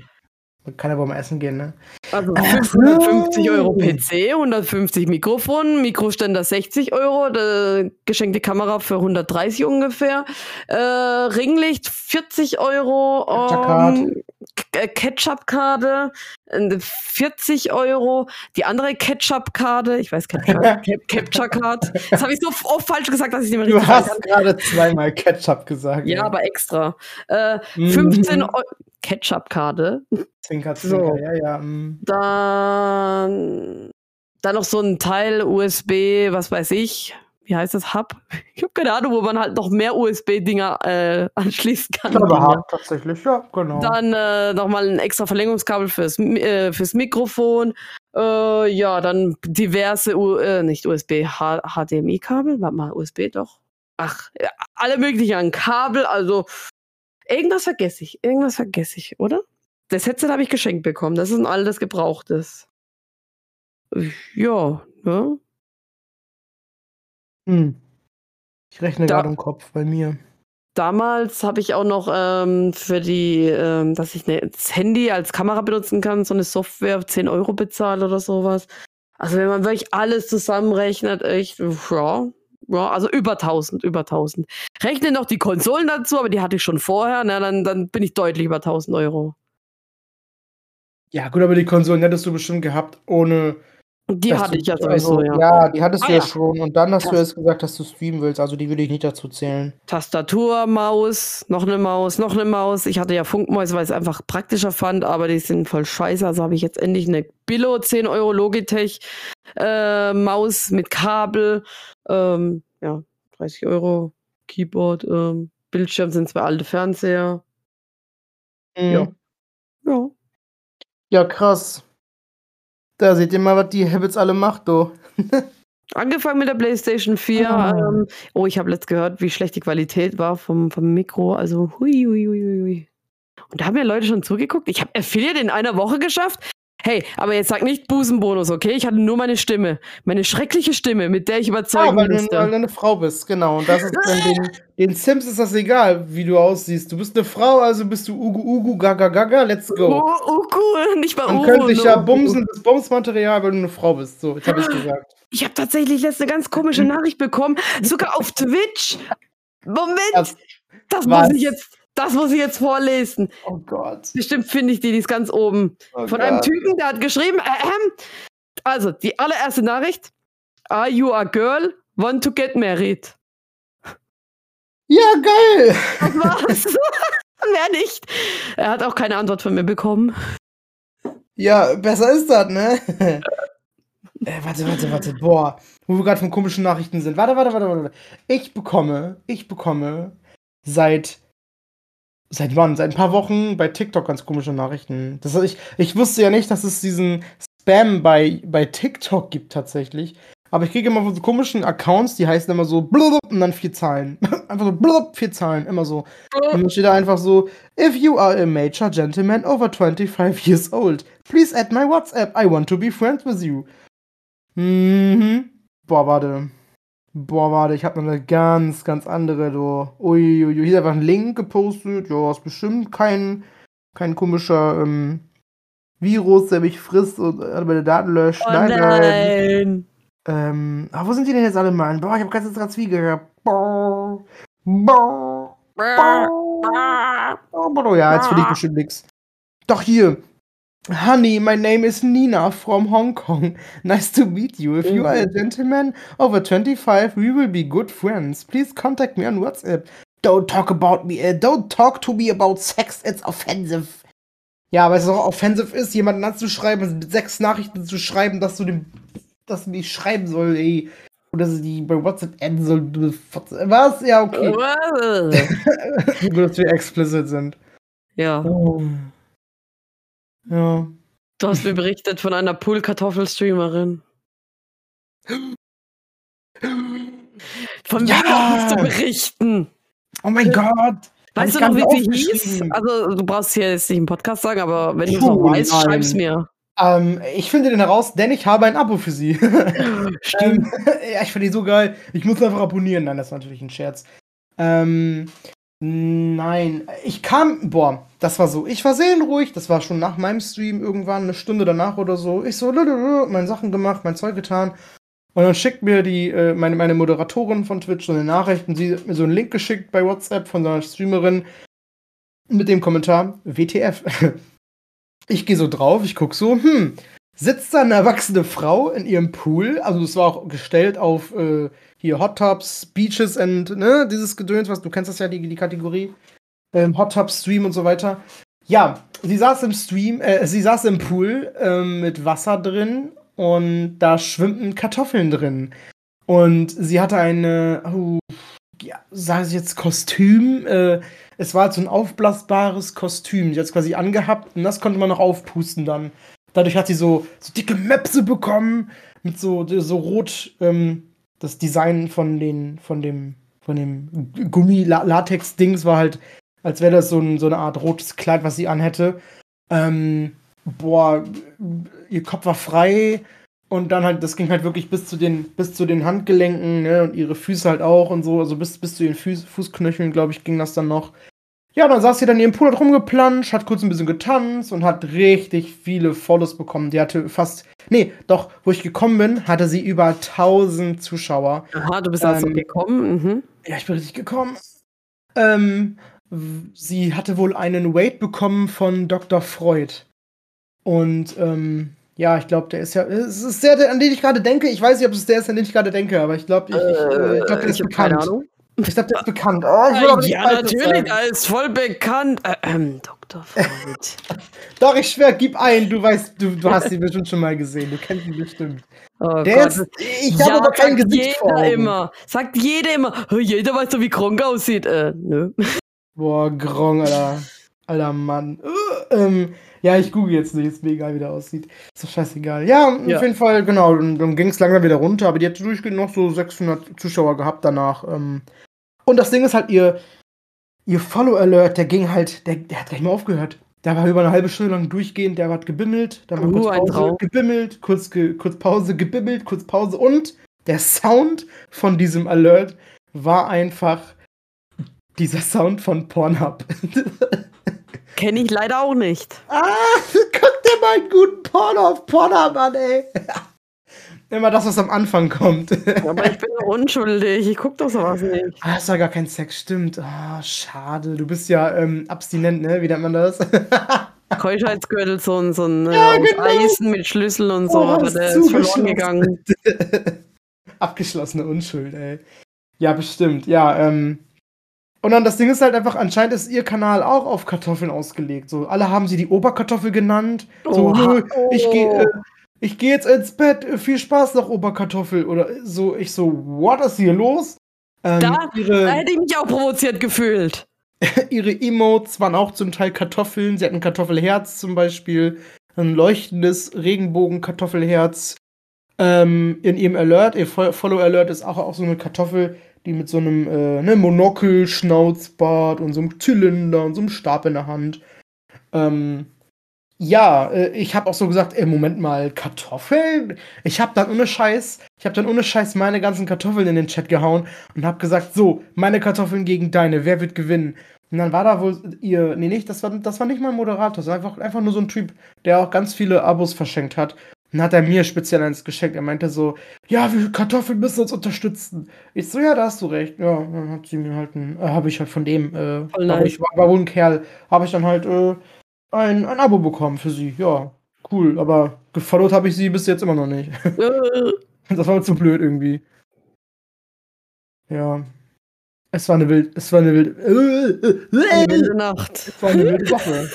Man kann ja wohl mal essen gehen, ne? Also Ach 550 so. Euro PC, 150 Mikrofon, Mikroständer 60 Euro, geschenkte Kamera für 130 ungefähr, äh, Ringlicht 40 Euro, Capture-Card. ähm, äh, Ketchup-Karte äh, 40 Euro, die andere Ketchup-Karte, ich weiß Capture, Cap- Capture-Card, das habe ich so oft falsch gesagt, dass ich nicht mehr Du richtig sagen hast gerade zweimal Ketchup gesagt. Ja, ey. aber extra. Äh, Mhm. 15 Euro Ketchup-Karte, Zwinker, So. zwinker, ja, ja. mm. Dann, dann noch so ein Teil USB, was weiß ich. Wie heißt das? Hub? Ich habe keine Ahnung, wo man halt noch mehr USB-Dinger äh, [LAUGHS] anschließen kann. Ich glaube, hart, tatsächlich, ja, genau. Dann äh, nochmal ein extra Verlängerungskabel fürs, äh, fürs Mikrofon. Äh, ja, dann diverse, U äh, nicht USB, HDMI-Kabel. Warte mal, USB doch. Ach, alle möglichen an Kabel. Also, irgendwas vergesse ich. Irgendwas vergesse ich, oder? Das Headset habe ich geschenkt bekommen. Das ist ein altes Gebrauchtes. Ja, ne? Hm. Ich rechne gerade im Kopf bei mir. Damals habe ich auch noch ähm, für die, ähm, dass ich ne, das Handy als Kamera benutzen kann, so eine Software 10 Euro bezahlt oder sowas. Also wenn man wirklich alles zusammenrechnet, echt, ja, ja, also über 1000, über 1000. Rechne noch die Konsolen dazu, aber die hatte ich schon vorher, na, dann, dann bin ich deutlich über 1000 Euro. Ja, gut, aber die Konsolen hättest du bestimmt gehabt, ohne. Die dass hatte du- ich ja sowieso, also, ja. Ja, die hattest Ah, du ja ja. schon. Und dann hast du Das- jetzt gesagt, dass du streamen willst. Also die würde ich nicht dazu zählen. Tastatur, Maus, noch eine Maus, noch eine Maus. Ich hatte ja Funkmäuse, weil ich es einfach praktischer fand, aber die sind voll scheiße. Also habe ich jetzt endlich eine Billo 10 Euro Logitech äh, Maus mit Kabel. Ähm, ja, 30 Euro Keyboard. Ähm, Bildschirm sind zwei alte Fernseher. Ja. Ja. Ja, krass. Da seht ihr mal, was die Habits alle macht, du. [LAUGHS] Angefangen mit der PlayStation 4. Ah. Ähm, oh, ich habe letzt gehört, wie schlecht die Qualität war vom, vom Mikro. Also, hui, hui, hui, hui, hui. Und da haben ja Leute schon zugeguckt. Ich habe Affiliate in einer Woche geschafft. Hey, aber jetzt sag nicht Busenbonus, okay? Ich hatte nur meine Stimme. Meine schreckliche Stimme, mit der ich Ja, überzeugen weil du, musste. weil du eine Frau bist, genau. Und das ist den, den Sims ist das egal, wie du aussiehst. Du bist eine Frau, also bist du Ugu Ugu Gaga Gaga, let's go. cool. Nicht mal Man Uhu, könnte dich ja bumsen, das Bumsmaterial, weil du eine Frau bist. So, jetzt habe ich gesagt. Ich habe tatsächlich letzte ganz komische Nachricht bekommen, sogar auf Twitch. Moment, Das, das muss ich jetzt, das muss ich jetzt vorlesen. oh Gott. Bestimmt finde ich die, die ist ganz oben. Oh Von Gott. einem Typen, der hat geschrieben, äh, ähm, also die allererste Nachricht. Are you a girl? Want to get married? Ja, geil! Das war's. [LAUGHS] Mehr nicht. Er hat auch keine Antwort von mir bekommen. Ja, besser ist das, ne? [LAUGHS] äh, warte, warte, warte. Boah, wo wir gerade von komischen Nachrichten sind. Warte, warte, warte, warte. Ich bekomme, ich bekomme seit seit wann? Seit ein paar Wochen bei TikTok ganz komische Nachrichten. Das, ich, ich wusste ja nicht, dass es diesen Spam bei, bei TikTok gibt tatsächlich. Aber ich kriege immer von so komischen Accounts, die heißen immer so blub und dann vier Zahlen. [LAUGHS] einfach so blub, vier Zahlen, immer so. Und dann steht da einfach so, if you are a major gentleman over 25 years old, please add my WhatsApp. I want to be friends with you. Mhm. Boah, warte. Boah, warte, ich habe noch eine ganz, ganz andere, du. Uiuiui, hier ist einfach ein Link gepostet. Ja, ist bestimmt kein, kein komischer ähm, Virus, der mich frisst und äh, meine Daten löscht. Oh nein, nein. Ähm, ah, wo sind die denn jetzt alle, Mann? Boah, ich hab ganz ganz viel gehabt. Boah. Boah. Boah. Boah. Ja, jetzt finde ich bestimmt nix. Doch hier. Honey, my name is Nina from Hong Kong. [LAUGHS] Nice to meet you. If you are a gentleman over 25, we will be good friends. Please contact me on WhatsApp. Don't talk about me. Uh, don't talk to me about sex. It's offensive. Ja, weil es auch offensive ist, jemanden anzuschreiben, mit sechs Nachrichten zu schreiben, dass du dem, dass du mich schreiben soll, ey. Oder dass die bei WhatsApp enden soll. Was? Ja, okay. [LAUGHS] Gut, dass wir explicit sind. Ja, Oh. Ja. du hast mir berichtet von einer Pool-Kartoffel-Streamerin. Von Ja. wem kannst du berichten? Oh mein Gott. Weißt du noch, wie sie hieß? Also, du brauchst hier jetzt nicht im Podcast sagen, aber wenn du es noch weißt, schreib's mir. Ähm, ich finde den heraus, denn ich habe ein Abo für sie. [LAUGHS] Stimmt. Ähm, [LAUGHS] ja, ich finde die so geil. Ich muss einfach abonnieren. Nein, das war natürlich ein Scherz. Ähm, nein, ich kam, boah, das war so. Ich war seelenruhig. Das war schon nach meinem Stream irgendwann, eine Stunde danach oder so. Ich so, lululu, meine Sachen gemacht, mein Zeug getan. Und dann schickt mir die, äh, meine, meine Moderatorin von Twitch so eine Nachricht und sie hat mir so einen Link geschickt bei WhatsApp von so einer Streamerin mit dem Kommentar WTF. [LAUGHS] Ich gehe so drauf, ich guck so, hm, sitzt da eine erwachsene Frau in ihrem Pool, also es war auch gestellt auf äh, hier Hot Tubs, Beaches and, ne, dieses Gedöns, was du kennst das ja, die, die Kategorie. Ähm, Hot Tub Stream und so weiter. Ja, sie saß im Stream, äh, sie saß im Pool ähm, mit Wasser drin und da schwimmten Kartoffeln drin. Und sie hatte eine, oh, ja, sage ich jetzt Kostüm, äh, es war so ein aufblasbares Kostüm. Die hat es quasi angehabt und das konnte man noch aufpusten dann. Dadurch hat sie so, so dicke Möpse bekommen mit so, so rot, ähm, das Design von den, von dem, von dem Gummi-Latex-Dings war halt, als wäre das so, ein, so eine Art rotes Kleid, was sie anhätte. Ähm, boah, ihr Kopf war frei und dann halt, das ging halt wirklich bis zu den, bis zu den Handgelenken, ne, und ihre Füße halt auch und so, also bis, bis zu ihren Fuß, Fußknöcheln, glaube ich, ging das dann noch. Ja, dann saß sie dann in ihrem Pool, hat rumgeplanscht, hat kurz ein bisschen getanzt und hat richtig viele Follows bekommen. Die hatte fast, nee, doch, wo ich gekommen bin, hatte sie über 1000 Zuschauer. Aha, du bist also Ähm, gekommen. Mhm. Ja, ich bin richtig gekommen. Ähm, sie hatte wohl einen Weight bekommen von Dr. Freud. Und ähm, ja, ich glaube, der ist ja. Es ist der, der, an den ich gerade denke. Ich weiß nicht, ob es der ist, an den ich gerade denke, aber ich glaube, ich, ich, äh, ich glaub, der ist hab keine bekannt. Ahnung. Ich glaube, der ist bekannt. Oh, ich will aber nicht ja, natürlich, er ist voll bekannt. Äh, ähm, Dr. Freud. [LAUGHS] Doch, ich schwör, gib ein. Du weißt, du, du hast ihn bestimmt schon mal gesehen. Du kennst ihn bestimmt. Oh Der Gott. ist. Ich habe aber kein Gesicht vor jeder Augen. immer. Sagt jeder immer. "Oh, Jeder weiß doch, wie Kronk aussieht. Äh, nö. Boah, Grong, Alter. Alter Mann. Äh, ähm, ja, ich google jetzt nicht, ist mir egal, wie der aussieht. Ist doch scheißegal. Ja, Ja. auf jeden Fall, genau. Dann, dann ging es langsam wieder runter, aber die hat durchgehend noch so 600 Zuschauer gehabt danach. Ähm. Und das Ding ist halt, ihr, ihr Follow-Alert, der ging halt, der, der hat gleich mal aufgehört. Der war über eine halbe Stunde lang durchgehend, der hat gebimmelt, dann war Uh, kurz Pause, Traum. gebimmelt, kurz, ge, kurz Pause, gebimmelt, kurz Pause und der Sound von diesem Alert war einfach dieser Sound von Pornhub. [LAUGHS] Kenne ich leider auch nicht. Ah, guck dir mal einen guten Porno auf Pornhub an, ey. Immer das, was am Anfang kommt. Aber ich bin doch [LAUGHS] unschuldig. Ich guck doch sowas nicht. Ah, ist ja gar kein Sex, stimmt. Ah, schade. Du bist ja ähm, abstinent, ne? Wie nennt man das? [LAUGHS] Keuschheitsgürtel, so ein, so ein äh, Ja, aus genau. Eisen mit Schlüssel und so, Oh, aber der ist verloren gegangen. [LAUGHS] Abgeschlossene Unschuld, ey. Ja, bestimmt. Ja, ähm. Und dann das Ding ist halt einfach, anscheinend ist ihr Kanal auch auf Kartoffeln ausgelegt. So, alle haben sie die Oberkartoffel genannt. So, nö, ich gehe äh, ich geh jetzt ins Bett. Viel Spaß noch, Oberkartoffel. Oder so, ich so, what ist hier los? Ähm, Da- ihre, Da hätte ich mich auch provoziert gefühlt. [LAUGHS] ihre Emotes waren auch zum Teil Kartoffeln. Sie hatten Kartoffelherz zum Beispiel, ein leuchtendes Regenbogen-Kartoffelherz. Ähm, in ihrem Alert, ihr Fo- Follow Alert ist auch, auch so eine Kartoffel, die mit so einem äh, ne, Monokel, Schnauzbart und so einem Zylinder und so einem Stab in der Hand. Ähm, ja, äh, ich habe auch so gesagt, ey, Moment mal, Kartoffeln? Ich habe dann ohne Scheiß, ich habe dann ohne Scheiß meine ganzen Kartoffeln in den Chat gehauen und habe gesagt, so, meine Kartoffeln gegen deine, wer wird gewinnen? Und dann war da wohl ihr, nee, nicht, das war, das war nicht mal ein Moderator, das war einfach, einfach nur so ein Typ, der auch ganz viele Abos verschenkt hat. Und dann hat er mir speziell eins geschenkt. Er meinte so, ja, wir Kartoffeln müssen uns unterstützen. Ich so, ja, da hast du recht. Ja, dann hat sie mir halt äh, habe ich halt von dem, äh, nice. ich, war, war wohl ein Kerl, habe ich dann halt äh, ein, ein Abo bekommen für sie. Ja, cool. Aber gefollowt habe ich sie bis jetzt immer noch nicht. Äh, [LAUGHS] Das war mir zu blöd irgendwie. Ja. Es war eine wild, es war eine wilde, eine wilde Nacht. es war eine [LAUGHS] wilde Woche.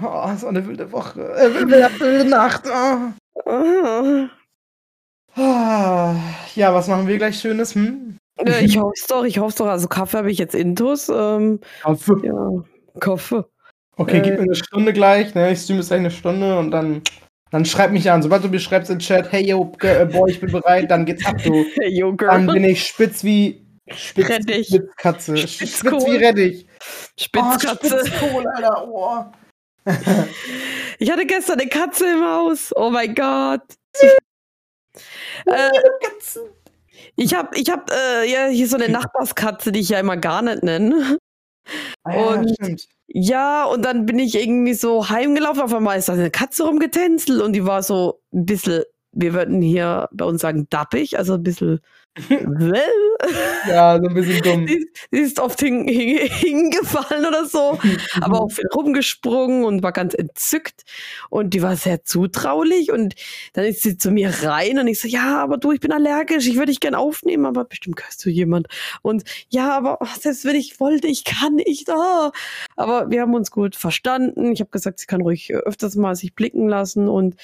oh, [LAUGHS] es war eine wilde Woche. Äh, wilde, wilde Nacht. Oh. Ja, was machen wir gleich Schönes? Hm? Ich hoffe doch, ich hoffe doch. Also Kaffee habe ich jetzt intus. Ähm, Kaffee. ja, Kaffee. Okay, gib Äh. mir eine Stunde gleich. Ne? Ich streame jetzt gleich eine Stunde und dann, dann schreib mich an. Sobald du mir schreibst in den Chat, hey yo, äh, boy, ich bin bereit, dann geht's ab, du. [LAUGHS] Hey, yo, Dann girl. bin ich spitz wie Spitz, Rettich. Spitzkatze. Spitz wie Rettich. Spitzkatze. Oh, Spitzkohl, Alter. Oh. [LAUGHS] Ich hatte gestern eine Katze im Haus. Oh mein Gott. [LAUGHS] äh, ich habe ich hab, äh, ja, hier so eine Nachbarskatze, die ich ja immer gar nicht nenne. Ah, ja, Und- stimmt. Ja, und dann bin ich irgendwie so heimgelaufen. Auf einmal ist da eine Katze rumgetänzelt und die war so ein bisschen, wir würden hier bei uns sagen, dappig, also ein bisschen. Ja, so ein bisschen dumm. Sie, sie ist oft hin, hin, hingefallen oder so, [LAUGHS] aber auch viel rumgesprungen und war ganz entzückt. Und die war sehr zutraulich. Und dann ist sie zu mir rein und ich so, ja, aber du, ich bin allergisch, ich würde dich gern aufnehmen, aber bestimmt gehörst du jemand. Und ja, aber ach, selbst wenn ich wollte, ich kann nicht. Ah. Aber wir haben uns gut verstanden. Ich habe gesagt, sie kann ruhig äh, öfters mal sich blicken lassen und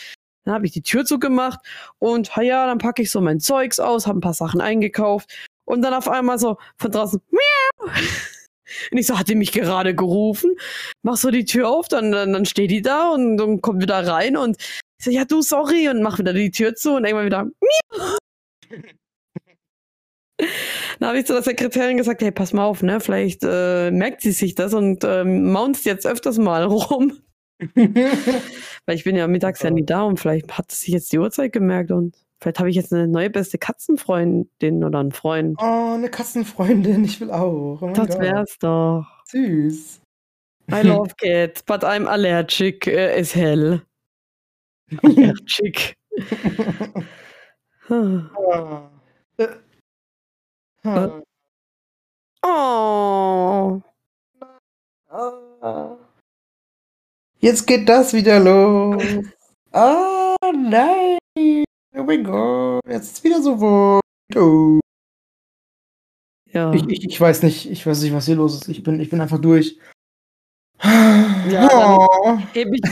dann habe ich die Tür zugemacht und ha ja, dann packe ich so mein Zeugs aus, habe ein paar Sachen eingekauft und dann auf einmal so von draußen Miau. [LAUGHS] Und ich so, hat die mich gerade gerufen? Mach so die Tür auf, dann, dann, dann steht die da und dann kommt wieder rein und ich so, ja du, sorry und mach wieder die Tür zu und irgendwann wieder Miau. [LAUGHS] Dann habe ich zu der Sekretärin gesagt, hey, pass mal auf, ne? Vielleicht äh, merkt sie sich das und ähm, maunzt jetzt öfters mal [LAUGHS] rum. [LAUGHS] Weil ich bin ja mittags ja nie da und vielleicht hat sich jetzt die Uhrzeit gemerkt und vielleicht habe ich jetzt eine neue beste Katzenfreundin oder einen Freund. Oh, eine Katzenfreundin, ich will auch. Oh Das wär's doch. Süß. I [LAUGHS] love cats, but I'm allergic uh, as hell. [LAUGHS] Allergic. Ah. Äh. Ah. oh. Ah. Jetzt geht das wieder los. Ah, nein. Oh mein Gott. Jetzt ist wieder so weit. Oh. Ja. Ich, ich, ich weiß nicht, ich weiß nicht, was hier los ist. Ich bin, ich bin einfach durch. Ja, oh. Heb [LAUGHS] ich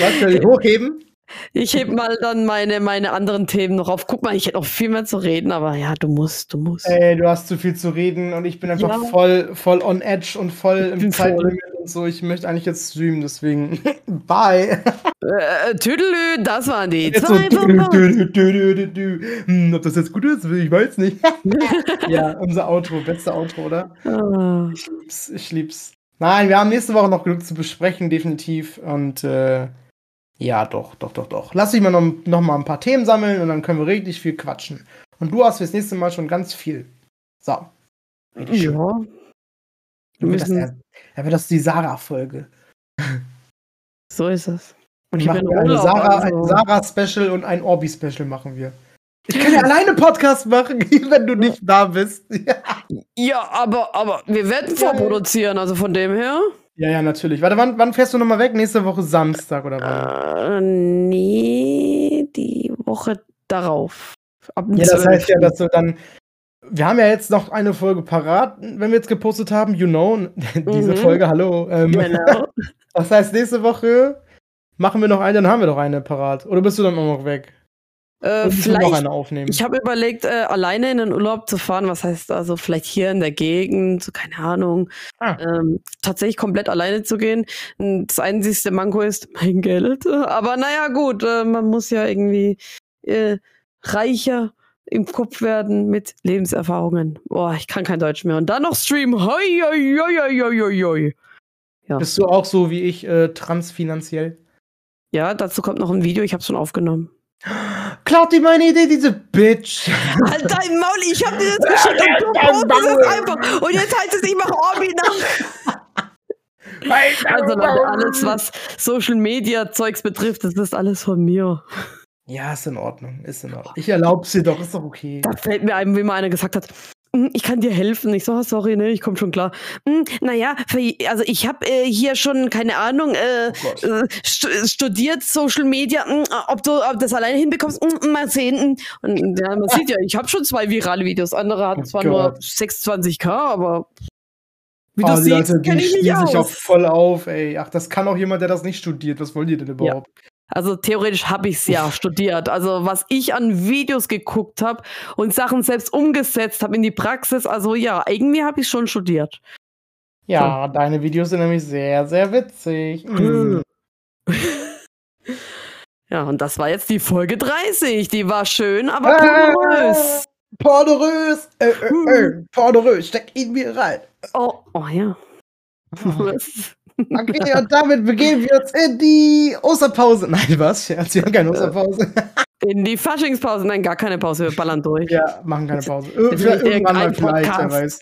Was soll ich hochheben? Ich heb mal dann meine, meine anderen Themen noch auf. Guck mal, ich hätte noch viel mehr zu reden, aber ja, du musst, du musst. Ey, du hast zu viel zu reden und ich bin einfach Ja. voll, voll on edge und voll im. Zeitlimit und so. Ich möchte eigentlich jetzt streamen, deswegen. [LAUGHS] Bye. Äh, Tüdelü, das waren die Jetzt so, zwei dü, dü, dü, dü. Hm, ob das jetzt gut ist, ich weiß nicht. [LAUGHS] ja, unser Outro, beste Outro, oder? Ah, Ich lieb's, ich lieb's. Nein, wir haben nächste Woche noch genug zu besprechen, definitiv. Und äh, ja, doch, doch, doch, doch. Lass mich mal noch, noch mal ein paar Themen sammeln und dann können wir richtig viel quatschen. Und du hast fürs nächste Mal schon ganz viel. So. Richtig schön. ja. Dann wird das, müssen- ja, wird das die Sarah-Folge. So ist es. Und Ich machen bin wir eine Sarah, also- ein Sarah-Special und ein Orbi-Special machen wir. Ich kann ja alleine Podcast machen, [LAUGHS] wenn du nicht da bist. [LAUGHS] Ja, Ja, aber, aber wir werden Ja, vorproduzieren, also von dem her. Ja, ja natürlich. Warte, wann, wann fährst du nochmal weg? Nächste Woche Samstag oder wann? Äh, nee, die Woche darauf. Ab ja, das heißt ja, dass du dann. Wir haben ja jetzt noch eine Folge parat, wenn wir jetzt gepostet haben, you know, [LAUGHS] diese mhm. Folge, hallo. Ähm, genau. [LAUGHS] Das heißt, nächste Woche machen wir noch eine, dann haben wir doch eine parat. Oder bist du dann auch noch weg? Äh, vielleicht, ich habe überlegt, äh, alleine in den Urlaub zu fahren. Was heißt also vielleicht hier in der Gegend, so keine Ahnung. Ah. Ähm, tatsächlich komplett alleine zu gehen. Das einzigste Manko ist mein Geld. [LAUGHS] Aber naja, gut, äh, man muss ja irgendwie äh, reicher im Kopf werden mit Lebenserfahrungen. Boah, ich kann kein Deutsch mehr. Und dann noch Stream. Hoi, hoi, hoi, hoi, hoi, hoi. Ja. Bist du auch so wie ich äh, transfinanziell? Ja, dazu kommt noch ein Video, ich habe schon aufgenommen. Klaut dir meine Idee, diese Bitch. Halt dein Maul, ich hab dir das geschickt und du postest es einfach. Und jetzt heißt es, ich mache Orbi nach. Also Leute, alles, was Social Media Zeugs betrifft, das ist alles von mir. Ja, ist in Ordnung, ist in Ordnung. Ich erlaub's dir doch, ist doch okay. Da fällt mir ein, wie mal einer gesagt hat, ich kann dir helfen. Ich so, ah, sorry, ne, ich komme schon klar. Hm, naja, also ich habe äh, hier schon, keine Ahnung, äh, oh äh, st studiert Social Media. Hm, ob du ob das alleine hinbekommst, hm, mal sehen. Und ja, man sieht ja, ich habe schon zwei virale Videos. Andere hatten oh zwar Gott. nur 26k, aber wie oh, du siehst, kenne ich aus. sich auch voll auf, ey. Ach, das kann auch jemand, der das nicht studiert. Was wollt ihr denn überhaupt? Ja. Also theoretisch habe ich es ja studiert. Also was ich an Videos geguckt habe und Sachen selbst umgesetzt habe in die Praxis, also ja, irgendwie habe ich schon studiert. Ja, so. deine Videos sind nämlich sehr, sehr witzig. [LAUGHS] Mhm. ja, und das war jetzt die Folge 30. Die war schön, aber äh, pornös. Pornös. Äh, äh, äh, pornös. Steck ihn mir rein. Oh, oh ja. [LAUGHS] Was? Okay, und damit begeben wir uns in die Osterpause. Nein, was? Ja, Sie haben keine Osterpause. In die Faschingspause. Nein, gar keine Pause. Wir ballern durch. Ja, machen keine Pause. Ir irgendwann mal vielleicht, wer weiß.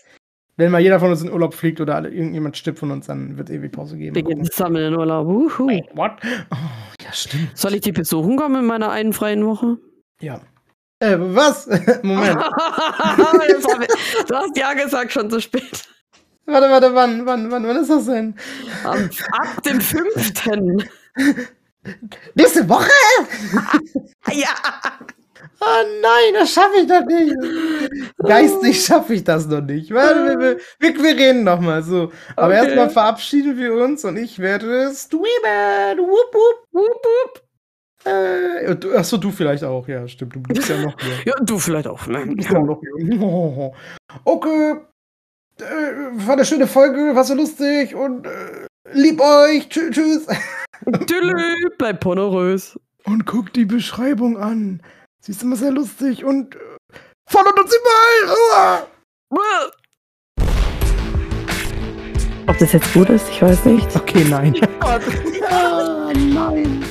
Wenn mal jeder von uns in Urlaub fliegt oder irgendjemand stirbt von uns, dann wird es ewig Pause geben. Wir gehen zusammen in Urlaub. Uhu. Wait, what? Oh, ja, stimmt. Soll ich die besuchen kommen in meiner einen freien Woche? Ja. Äh, was? [LAUGHS] Moment. [LAUGHS] du hast ja gesagt, schon zu spät. Warte, warte, wann, wann, wann, wann ist das denn? Ab, ab dem 5. Nächste Woche? [LAUGHS] ja. Oh nein, das schaffe ich doch nicht. Geistig schaffe ich das noch nicht. Warte, wir, wir, wir reden noch mal so. Aber okay. erstmal verabschieden wir uns und ich werde streamen. Wupp, wupp. Wupp, wupp. Äh, achso, du vielleicht auch, ja, stimmt. Du bist ja noch hier. Ja, du vielleicht auch. Nein. Bist ja noch hier. [LAUGHS] Okay, äh, war eine schöne Folge, war so lustig und äh, lieb euch. Tschü tschüss. [LAUGHS] Tschüss, bleib pornorös. Und guckt die Beschreibung an. Sie ist immer sehr lustig und äh, folgt uns überall. Ob das jetzt gut ist, ich weiß nicht. Okay, nein. [LAUGHS] oh, nein.